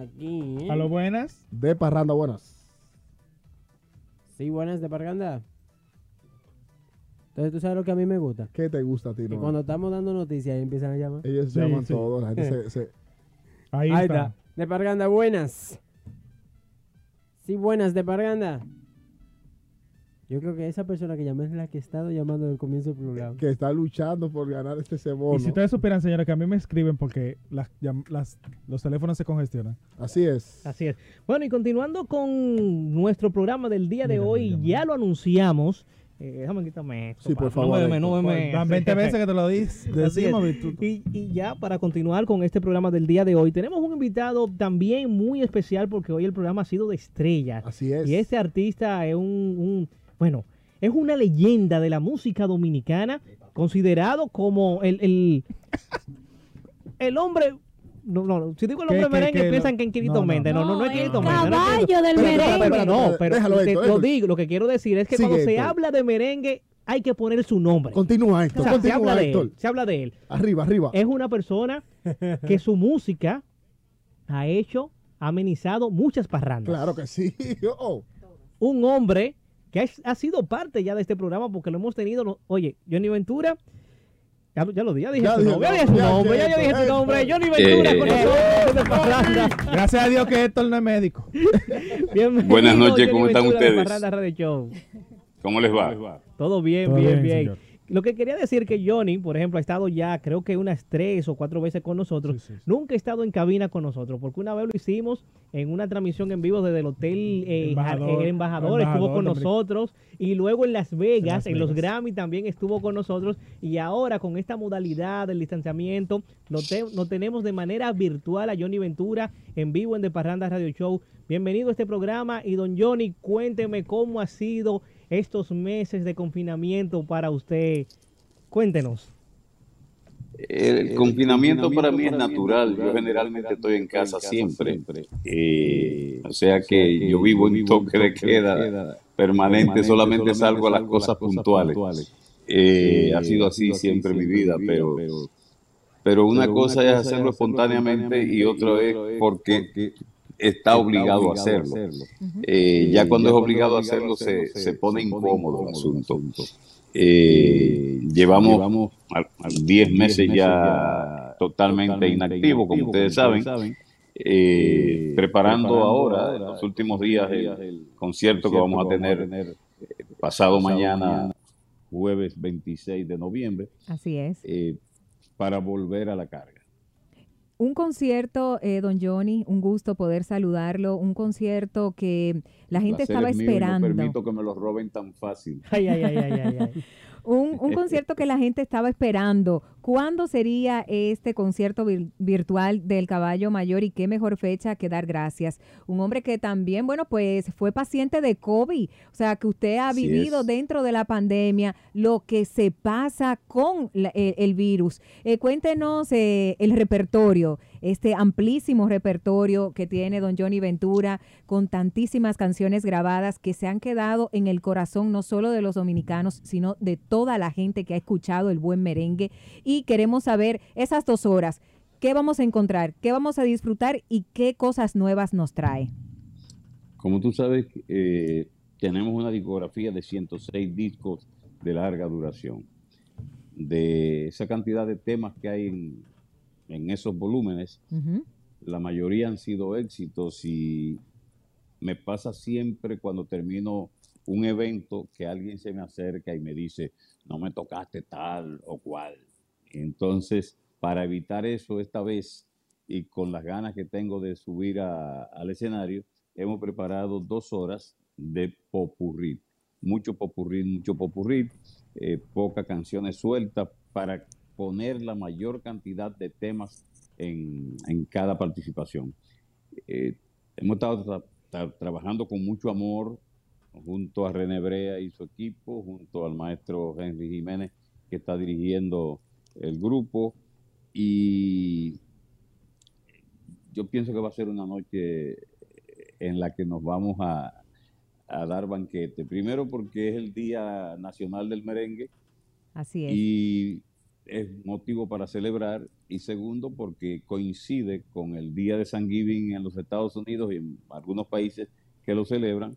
Aquí, ¿eh? A lo buenas. De parranda, buenas. Sí, buenas de Parganda. Entonces, ¿tú sabes lo que a mí me gusta? ¿Qué te gusta a ti, Que no? cuando estamos dando noticias, ahí empiezan a llamar. Ellos Sí, llaman sí. todos, la gente se, se- Ahí, Ahí está. está. De Parganda, buenas. Sí, buenas de Parganda. Yo creo que esa persona que llamé es la que ha estado llamando desde el comienzo del programa. que está luchando por ganar este cebono. Y si ustedes supieran, señora, que a mí me escriben porque las, los teléfonos se congestionan. Así es. Así es. Bueno, y continuando con nuestro programa del día de Mira, hoy, ya lo anunciamos. Eh, déjame quitarme esto. Sí, por favor, No me, no Van 20 veces que te lo dices. Decimos, Y, y ya para continuar con este programa del día de hoy, tenemos un invitado también muy especial porque hoy el programa ha sido de estrellas. Así es. Y este artista es un, un- bueno, es una leyenda de la música dominicana, considerado como el, el, el hombre... No, no, si digo el ¿Qué, hombre qué, merengue, qué? piensan que en Quirito No, no. Méndez. No, no, no, es No, Quirito Méndez. caballo del merengue. pero no, pero Déjalo, lo digo, lo que quiero decir es que cuando se habla de merengue hay que poner su nombre. Continúa, O Héctor. sea, se habla de Héctor. él, se habla de él. Arriba, arriba. Es una persona que su música ha hecho, ha amenizado muchas parrandas. Claro que sí. Oh, Un hombre que ha, ha sido parte ya de este programa porque lo hemos tenido. no- oye, Johnny Ventura. Ya, lo- ya lo dije, ya dije Ya su dije, nombre, ya no, dije su ya nombre, ya, dije su nombre. Johnny Ventura Eh, con eh. nosotros Parranda. Gracias a Dios que Héctor no es médico. Bienvenido, Buenas noches, Johnny ¿cómo están Ventura de ustedes? Radio Show. ¿Cómo les va? Todo bien, Todo bien, bien, bien. Lo que quería decir que Johnny, por ejemplo, ha estado ya creo que unas tres o cuatro veces con nosotros. Sí, sí, sí. Nunca ha estado en cabina con nosotros, porque una vez lo hicimos en una transmisión en vivo desde el Hotel eh, Embajador. el embajador, estuvo Embajador con nosotros. Y luego en Las Vegas, Las en los. Grammy también estuvo con nosotros. Y ahora con esta modalidad del distanciamiento, lo, te- lo tenemos de manera virtual a Johnny Ventura en vivo en De Parranda Radio Show. Bienvenido a este programa. Y don Johnny, cuénteme cómo ha sido estos meses de confinamiento para usted. Cuéntenos. El confinamiento para mí es natural. Yo generalmente estoy en casa siempre. Eh, o sea que yo vivo en toque de queda permanente, solamente salgo a las cosas puntuales. Eh, ha sido así siempre mi vida, pero, pero una cosa es hacerlo espontáneamente y otra es porque está obligado a hacerlo. Eh, ya cuando es obligado a hacerlo se, se pone incómodo el asunto. Eh, llevamos a- a 10 meses ya totalmente inactivos, como ustedes saben, eh, preparando ahora, en los últimos días, el concierto que vamos a tener eh, pasado mañana, jueves 26 de noviembre, Así es. eh, para volver a la carga. Un concierto, eh, don Johnny, un gusto poder saludarlo, un concierto que la gente Placer estaba es mío y no esperando. permito que me lo roben tan fácil. Ay, ay, ay, ay, ay, ay. Un, un concierto que la gente estaba esperando. ¿Cuándo sería este concierto vir- virtual del Caballo Mayor y qué mejor fecha que dar gracias? Un hombre que también, bueno, pues fue paciente de COVID, o sea, que usted ha Así vivido es. dentro de la pandemia lo que se pasa con la- eh, el virus. Eh, cuéntenos eh, el repertorio, este amplísimo repertorio que tiene don Johnny Ventura con tantísimas canciones grabadas que se han quedado en el corazón no solo de los dominicanos, sino de toda la gente que ha escuchado el buen merengue. Y queremos saber esas dos horas, qué vamos a encontrar, qué vamos a disfrutar y qué cosas nuevas nos trae. Como tú sabes, eh, tenemos una discografía de 106 discos de larga duración. De esa cantidad de temas que hay en, en esos volúmenes, la mayoría han sido éxitos y me pasa siempre cuando termino un evento que alguien se me acerca y me dice, no me tocaste tal o cual. Entonces, para evitar eso esta vez y con las ganas que tengo de subir a- al escenario, hemos preparado dos horas de popurrí. Mucho popurrí, mucho popurrí, eh, pocas canciones sueltas para poner la mayor cantidad de temas en, en cada participación. Eh, hemos estado tra- tra- trabajando con mucho amor junto a René Brea y su equipo, junto al maestro Henry Jiménez, que está dirigiendo el grupo. Y yo pienso que va a ser una noche en la que nos vamos a, a dar banquete. Primero porque es el Día Nacional del Merengue Así es. y es motivo para celebrar y segundo porque coincide con el día de San Giving en los Estados Unidos y en algunos países que lo celebran,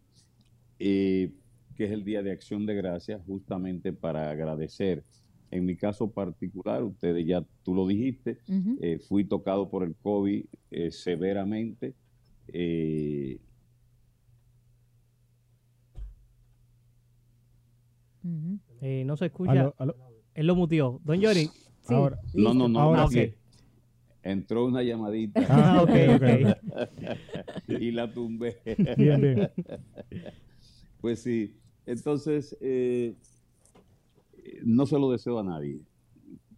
eh, que es el día de acción de gracias justamente para agradecer. En mi caso particular, ustedes ya tú lo dijiste, eh, fui tocado por el COVID eh, severamente. eh. Eh, no se escucha. Aló, aló. Él lo mutió. Don Johnny. Ahora, no, no, no, Ahora que entró una llamadita. Ah, ok, y la tumbé. Bien, bien. Pues sí, entonces eh, no se lo deseo a nadie.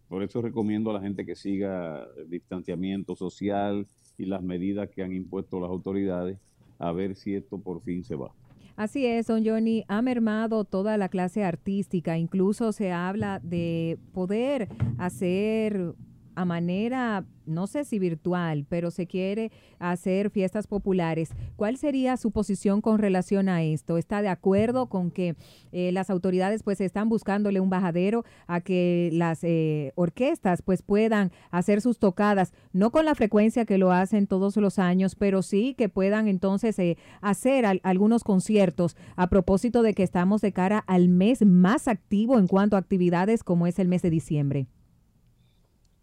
Por eso recomiendo a la gente que siga el distanciamiento social y las medidas que han impuesto las autoridades a ver si esto por fin se va. Así es, don Johnny, ha mermado toda la clase artística, incluso se habla de poder hacer a manera, no sé si virtual, pero se quiere hacer fiestas populares. ¿Cuál sería su posición con relación a esto? ¿Está de acuerdo con que eh, las autoridades pues están buscándole un bajadero a que las eh, orquestas pues puedan hacer sus tocadas, no con la frecuencia que lo hacen todos los años, pero sí que puedan entonces eh, hacer al- algunos conciertos a propósito de que estamos de cara al mes más activo en cuanto a actividades como es el mes de diciembre?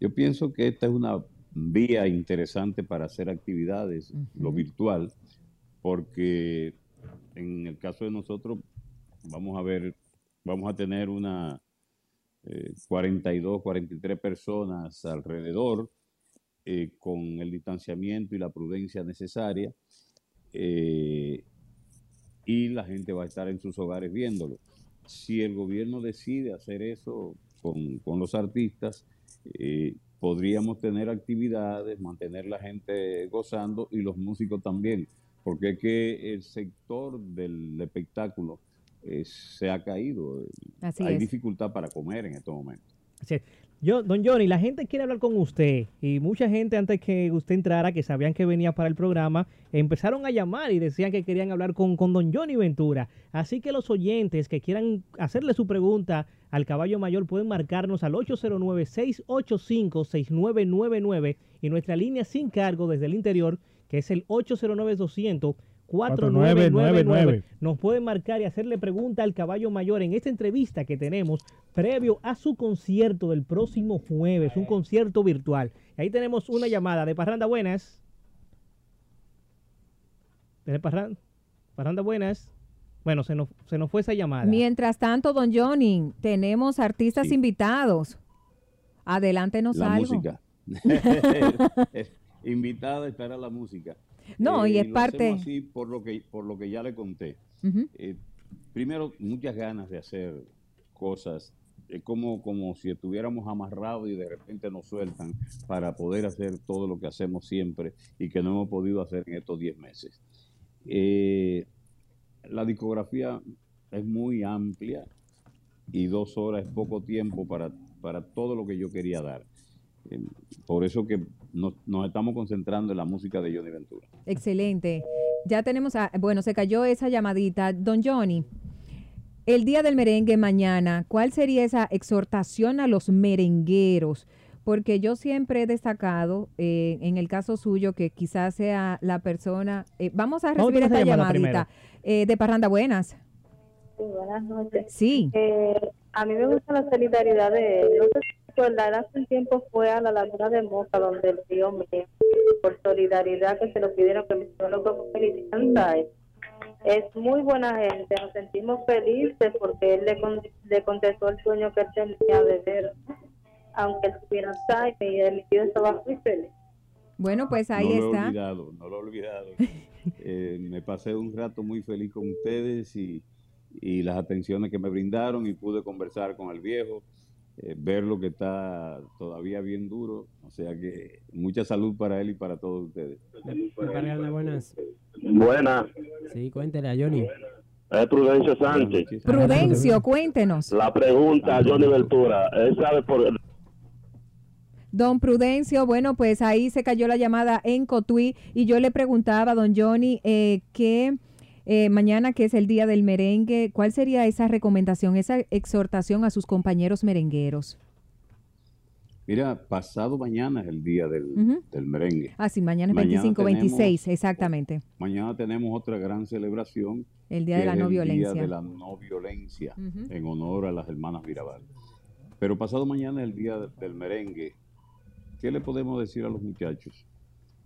Yo pienso que esta es una vía interesante para hacer actividades, lo virtual, porque en el caso de nosotros vamos a ver, vamos a tener una eh, 42, 43 personas alrededor eh, con el distanciamiento y la prudencia necesaria eh, y la gente va a estar en sus hogares viéndolo. Si el gobierno decide hacer eso con, con los artistas, eh, podríamos tener actividades, mantener la gente gozando y los músicos también, porque es que el sector del espectáculo eh, se ha caído. Así Hay es. dificultad para comer en estos momentos. Yo, don Johnny, la gente quiere hablar con usted y mucha gente antes que usted entrara, que sabían que venía para el programa, empezaron a llamar y decían que querían hablar con, con don Johnny Ventura. Así que los oyentes que quieran hacerle su pregunta al caballo mayor pueden marcarnos al 809-685-6999 y nuestra línea sin cargo desde el interior, que es el 809-200. 4999 nos pueden marcar y hacerle pregunta al caballo mayor en esta entrevista que tenemos previo a su concierto del próximo jueves, un concierto virtual. Ahí tenemos una llamada de Parranda Buenas. De Parranda, Parranda Buenas. Bueno, se nos, se nos fue esa llamada. Mientras tanto, don Johnny, tenemos artistas invitados. Adelántenos La algo. música. Invitada estará la música. No, y es lo parte- así por lo que por lo que ya le conté. Eh, primero, muchas ganas de hacer cosas. Es como, como si estuviéramos amarrados y de repente nos sueltan para poder hacer todo lo que hacemos siempre y que no hemos podido hacer en estos 10 meses. Eh, la discografía es muy amplia y dos horas es poco tiempo para, para todo lo que yo quería dar. Eh, por eso que nos, nos estamos concentrando en la música de Johnny Ventura. Excelente. Ya tenemos, a- bueno, se cayó esa llamadita. Don Johnny, el día del merengue mañana, ¿cuál sería esa exhortación a los merengueros? Porque yo siempre he destacado, eh, en el caso suyo, que quizás sea la persona. eh, vamos a recibir esta llamadita eh, de Parranda Buenas. Sí, buenas noches. Sí. Eh, a mí me gusta la solidaridad de él. Hace un tiempo fue a la laguna de Moca, donde el tío mío, por solidaridad que se lo pidieron que me hicieron como militanza. Es muy buena gente, nos sentimos felices porque él le, con- le contestó el sueño que él tenía de ver, aunque él tuviera y el tío estaba muy feliz. Bueno, pues ahí no lo he está. olvidado, no lo he olvidado. Eh, me pasé un rato muy feliz con ustedes y, y las atenciones que me brindaron y pude conversar con el viejo, eh, ver lo que está todavía bien duro. O sea que mucha salud para él y para todos ustedes. Parranda Buenas. Buena, Sí, cuéntele a Johnny. es Prudencio Sánchez. Prudencio, cuéntenos. La pregunta a Johnny Ventura, él sabe por Don Prudencio, bueno, pues ahí se cayó la llamada en Cotuí y yo le preguntaba a don Johnny eh, que eh, mañana, que es el día del merengue, ¿cuál sería esa recomendación, esa exhortación a sus compañeros merengueros? Mira, pasado mañana es el día del, del merengue. Ah, sí, mañana es Mañana 25, tenemos- 26, exactamente. Mañana tenemos otra gran celebración. El Día de la No el Violencia. Día de la No Violencia, en honor a las hermanas Mirabal. Pero pasado mañana es el Día de- del merengue. ¿Qué le podemos decir a los muchachos?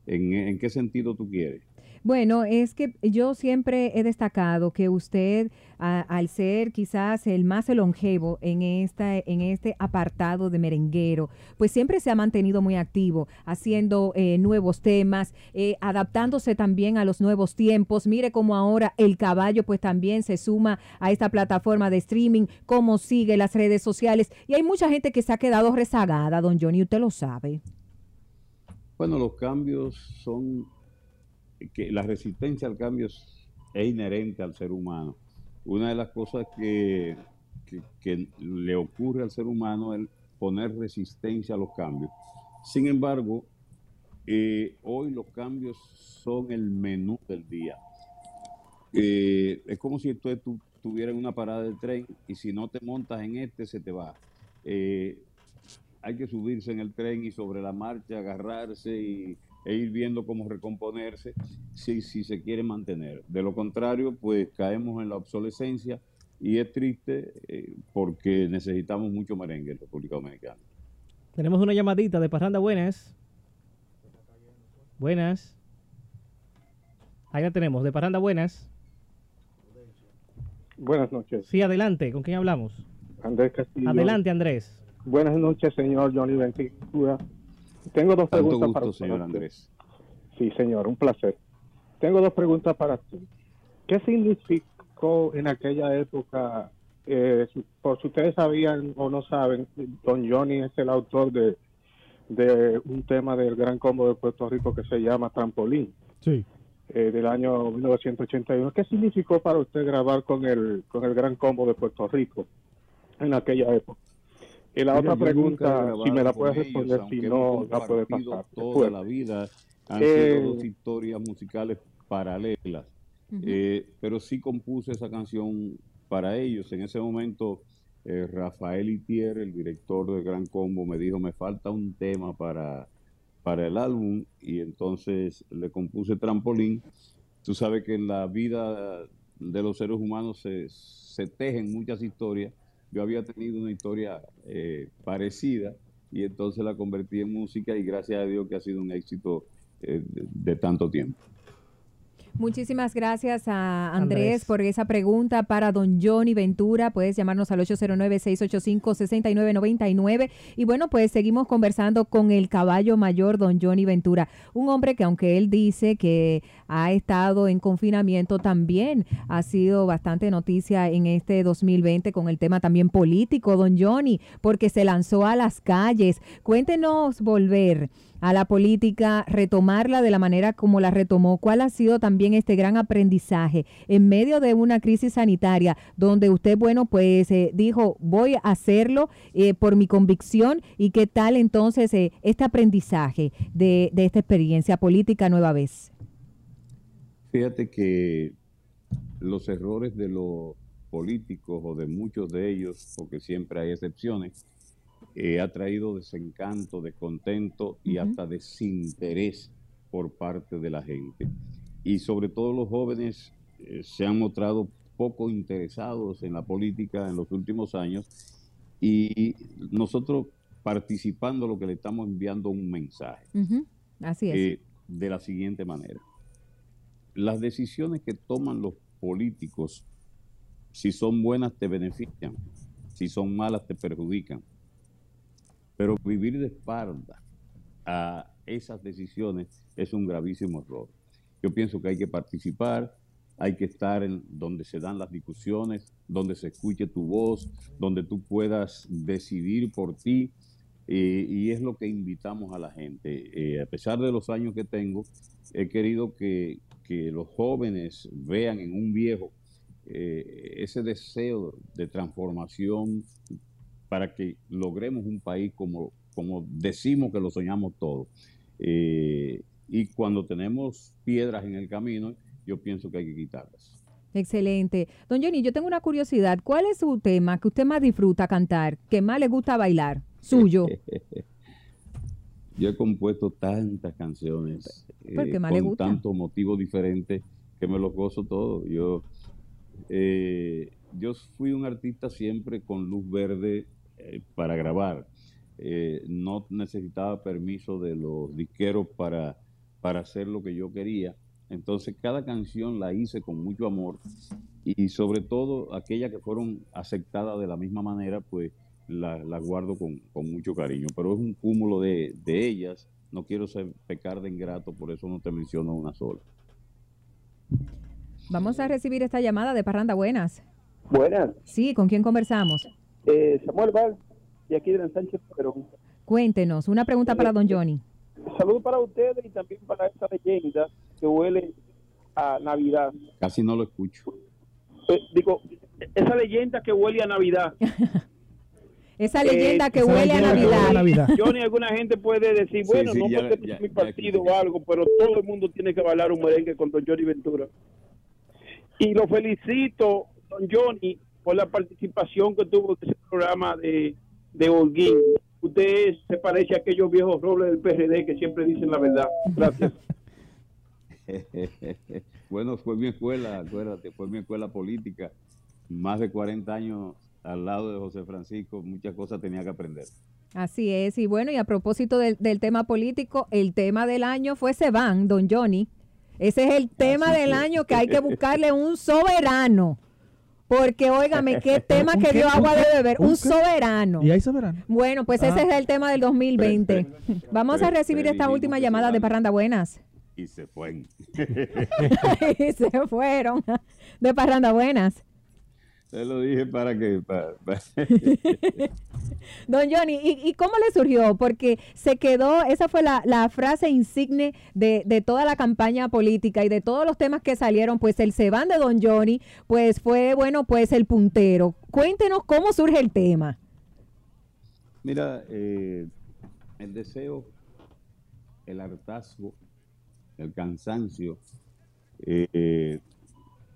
¿En, en qué sentido tú quieres? Bueno, es que yo siempre he destacado que usted, al ser quizás el más longevo en, esta, en este apartado de merenguero, pues siempre se ha mantenido muy activo, haciendo eh, nuevos temas, eh, adaptándose también a los nuevos tiempos. Mire cómo ahora el caballo pues también se suma a esta plataforma de streaming, cómo sigue las redes sociales. Y hay mucha gente que se ha quedado rezagada, don Johnny, usted lo sabe. Bueno, los cambios son que la resistencia al cambio es, inherente al ser humano. Una de las cosas que, que- que le ocurre al ser humano es poner resistencia a los cambios. Sin embargo, eh, hoy los cambios son el menú del día. Eh, es como si tú, tú tuvieras una parada de tren y si no te montas en este, se te va. Eh, hay que subirse en el tren y sobre la marcha agarrarse y, e ir viendo cómo recomponerse si, si se quiere mantener. De lo contrario, pues caemos en la obsolescencia y es triste eh, porque necesitamos mucho merengue en República Dominicana. Tenemos una llamadita de Parranda, buenas. Buenas. Ahí la tenemos, de Parranda, buenas. Buenas noches. Sí, adelante, ¿con quién hablamos? Andrés Castillo. Adelante, Andrés. Buenas noches, señor Johnny Ventura. Tengo dos Tanto preguntas gusto, para señor usted. Andrés. Sí, señor, un placer. Tengo dos preguntas para ti. ¿Qué significó en aquella época, eh, por si ustedes sabían o no saben, don Johnny es el autor de, de un tema del Gran Combo de Puerto Rico que se llama Trampolín, Sí. eh, del año 1981. ¿Qué significó para usted grabar con el, con el Gran Combo de Puerto Rico en aquella época? Y la Mira, otra pregunta, si me la puedes ellos, responder, si aunque no, la puede pasar. Toda Después. la vida han Eh, sido dos historias musicales paralelas. Ujú. Eh, pero sí compuse esa canción para ellos. En ese momento, eh, Rafael Itier, el director de Gran Combo, me dijo, me falta un tema para, para el álbum y entonces le compuse Trampolín. Tú sabes que en la vida de los seres humanos se, se tejen muchas historias. Yo había tenido una historia eh, parecida y entonces la convertí en música y gracias a Dios que ha sido un éxito eh, de- de tanto tiempo. Muchísimas gracias a Andrés, Andrés. por esa pregunta para don Johnny Ventura. Puedes llamarnos al 809-685-6999. Y bueno, pues seguimos conversando con el caballo mayor, don Johnny Ventura. Un hombre que aunque él dice que ha estado en confinamiento, también ha sido bastante noticia en este 2020 con el tema también político, don Johnny, porque se lanzó a las calles. Cuéntenos volver a la política, retomarla de la manera como la retomó. ¿Cuál ha sido también este gran aprendizaje en medio de una crisis sanitaria donde usted, bueno, pues eh, dijo, voy a hacerlo eh, por mi convicción y qué tal entonces eh, este aprendizaje de, de esta experiencia política nueva vez? Fíjate que los errores de los políticos o de muchos de ellos, porque siempre hay excepciones, eh, ha traído desencanto, descontento y hasta desinterés por parte de la gente. Y sobre todo los jóvenes eh, se han mostrado poco interesados en la política en los últimos años y nosotros participando lo que le estamos enviando un mensaje Así es. eh, de la siguiente manera. Las decisiones que toman los políticos, si son buenas te benefician, si son malas te perjudican. Pero vivir de espalda a esas decisiones es un gravísimo error. Yo pienso que hay que participar, hay que estar en donde se dan las discusiones, donde se escuche tu voz, donde tú puedas decidir por ti. y es lo que invitamos a la gente. Eh, a pesar de los años que tengo, he querido que, que los jóvenes vean en un viejo eh, ese deseo de transformación para que logremos un país como, como decimos que lo soñamos todos. Eh, y cuando tenemos piedras en el camino, yo pienso que hay que quitarlas. Excelente. Don Johnny, yo tengo una curiosidad. ¿Cuál es su tema que usted más disfruta cantar, que más le gusta bailar? Suyo. Yo he compuesto tantas canciones Porque eh, con gusta. tantos motivos diferentes que me los gozo todos. Yo, eh, yo fui un artista siempre con luz verde eh, para grabar. Eh, no necesitaba permiso de los disqueros para, para hacer lo que yo quería. Entonces cada canción la hice con mucho amor y sobre todo aquellas que fueron aceptadas de la misma manera, pues las la guardo con, con mucho cariño. Pero es un cúmulo de, de ellas. No quiero ser pecar de ingrato, por eso no te menciono una sola. Vamos a recibir esta llamada de Parranda Buenas. Buenas, Sí, ¿con quién conversamos? eh, Samuel Val, de aquí de la Sánchez Perón. Cuéntenos, una pregunta para don Johnny. Saludos para ustedes y también para esa leyenda que huele a Navidad. Casi no lo escucho. Eh, digo, esa leyenda que huele a Navidad. Esa leyenda que esa huele a huele Navidad. Johnny, alguna gente puede decir, bueno, sí, no ya- porque ya- es mi ya partido o algo, pero todo el mundo tiene que bailar un merengue con Don Johnny Ventura. Y lo felicito, Don Johnny, por la participación que tuvo en ese programa de, de Holguín. Usted se parece a aquellos viejos robles del PRD que siempre dicen la verdad. Gracias. bueno, fue mi escuela, acuérdate, fue mi escuela política. Más de 40 años al lado de José Francisco, muchas cosas tenía que aprender. Así es, y bueno, y a propósito del, del tema político, el tema del año fue Se van, don Johnny. Ese es el tema del año que hay que buscarle un soberano. Porque, óigame, qué tema ¿Un que qué? dio agua ¿Un de beber, ¿Un soberano. ¿Y hay soberano? Bueno, pues ese Ah. es el tema del 2020. Vamos a recibir esta última llamada de Parranda Buenas. Y se fue. y se fueron de Parranda Buenas. Te lo dije para que... para- para- Don Johnny, ¿y, y cómo le surgió? Porque se quedó, esa fue la, la frase insigne de, de toda la campaña política y de todos los temas que salieron, pues el se van de Don Johnny, pues fue, bueno, pues el puntero. Cuéntenos cómo surge el tema. Mira, eh, el deseo, el hartazgo, el cansancio eh,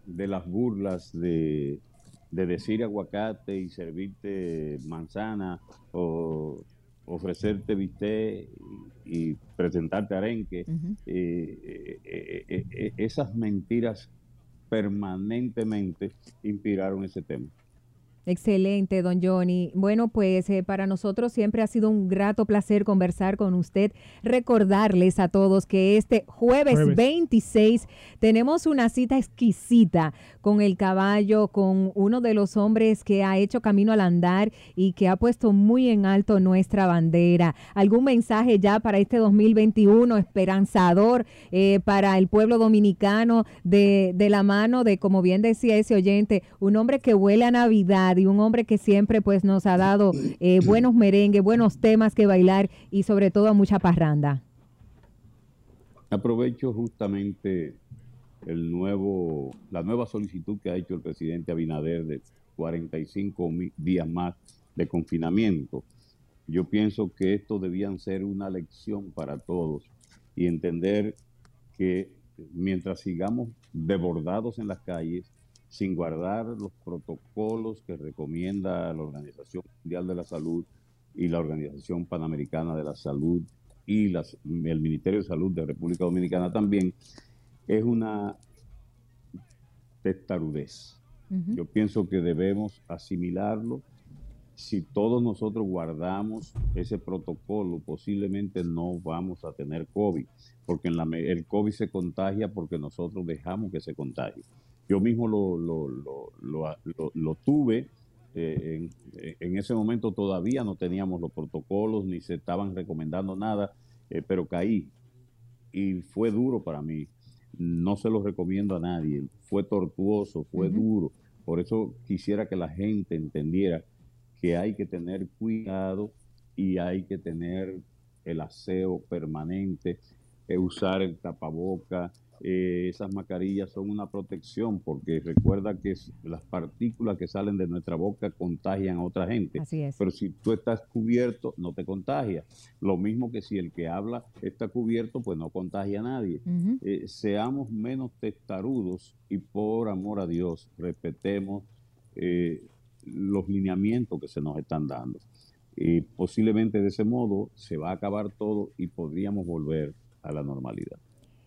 de las burlas de, de decir aguacate y servirte manzana o ofrecerte bistec y, presentarte arenque, eh, eh, eh, esas mentiras permanentemente inspiraron ese tema. Excelente, don Johnny. Bueno, pues eh, para nosotros siempre ha sido un grato placer conversar con usted. Recordarles a todos que este jueves, Jueves. 26 tenemos una cita exquisita con el caballo, con uno de los hombres que ha hecho camino al andar y que ha puesto muy en alto nuestra bandera. ¿Algún mensaje ya para este 2021 esperanzador eh, para el pueblo dominicano de, de la mano de, como bien decía ese oyente, un hombre que huele a Navidad y un hombre que siempre pues nos ha dado eh, buenos merengues, buenos temas que bailar y sobre todo mucha parranda? Aprovecho justamente el nuevo, la nueva solicitud que ha hecho el presidente Abinader de 45 mi- días más de confinamiento. Yo pienso que esto debían ser una lección para todos y entender que mientras sigamos desbordados en las calles, sin guardar los protocolos que recomienda la Organización Mundial de la Salud y la Organización Panamericana de la Salud y las- el Ministerio de Salud de República Dominicana también, es una testarudez. Yo pienso que debemos asimilarlo. Si todos nosotros guardamos ese protocolo, posiblemente no vamos a tener COVID, porque en la el COVID se contagia porque nosotros dejamos que se contagie. Yo mismo lo, lo, lo, lo- tuve, eh, en, en ese momento todavía no teníamos los protocolos ni se estaban recomendando nada, eh, pero caí y fue duro para mí. No se lo recomiendo a nadie. Fue tortuoso, fue duro. Por eso quisiera que la gente entendiera que hay que tener cuidado y hay que tener el aseo permanente, eh, usar el tapaboca. Eh, esas mascarillas son una protección porque recuerda que las partículas que salen de nuestra boca contagian a otra gente. Así es. Pero si tú estás cubierto, no te contagia. Lo mismo que si el que habla está cubierto, pues no contagia a nadie. Eh, seamos menos testarudos y por amor a Dios, respetemos eh, los lineamientos que se nos están dando. Y posiblemente de ese modo se va a acabar todo y podríamos volver a la normalidad.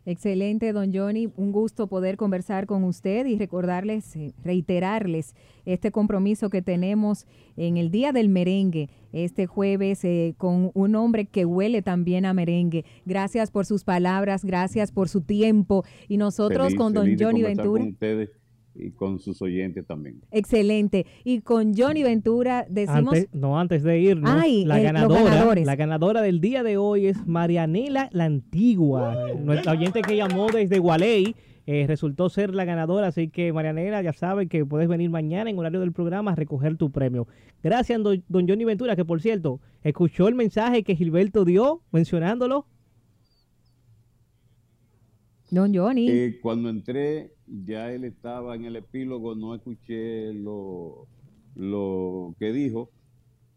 Excelente, don Johnny. Un gusto poder conversar con usted y recordarles, eh, reiterarles este compromiso que tenemos en el Día del Merengue, este jueves, eh, con un hombre que huele también a merengue. Gracias por sus palabras, gracias por su tiempo. Y nosotros Feliz- con don Johnny Ventura. Y con sus oyentes también. Excelente. Y con Johnny Ventura decimos... Antes, no, antes de irnos, Ay, la el- ganadora, la ganadora del día de hoy es Marianela la Antigua, nuestra oyente que llamó desde Gualey. eh, resultó ser la ganadora, así que Marianela, ya saben que puedes venir mañana en horario del programa a recoger tu premio. Gracias, don, don Johnny Ventura, que por cierto, escuchó el mensaje que Gilberto dio mencionándolo. Don Johnny. Eh, cuando entré, ya él estaba en el epílogo, no escuché lo, lo que dijo,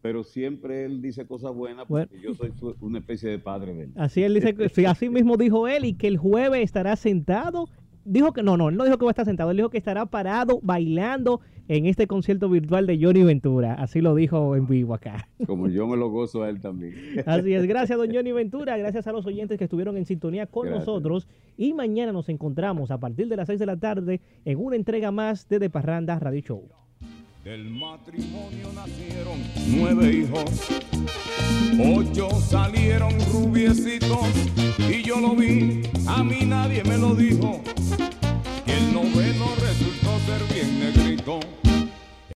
pero siempre él dice cosas buenas porque yo soy su- una especie de padre de él. Así él dice, que- sí, así mismo dijo él y que el jueves estará sentado. Dijo que no, no, él no dijo que va a estar sentado, él dijo que estará parado bailando en este concierto virtual de Johnny Ventura. Así lo dijo en vivo acá. Como yo me lo gozo a él también. Así es, gracias don Johnny Ventura, gracias a los oyentes que estuvieron en sintonía con Gracias. nosotros y mañana nos encontramos a partir de las 6 de la tarde en una entrega más de De Parranda Radio Show. Del matrimonio nacieron nueve hijos, ocho salieron rubiecitos y yo lo vi, a mí nadie me lo dijo, súper bien, negrito.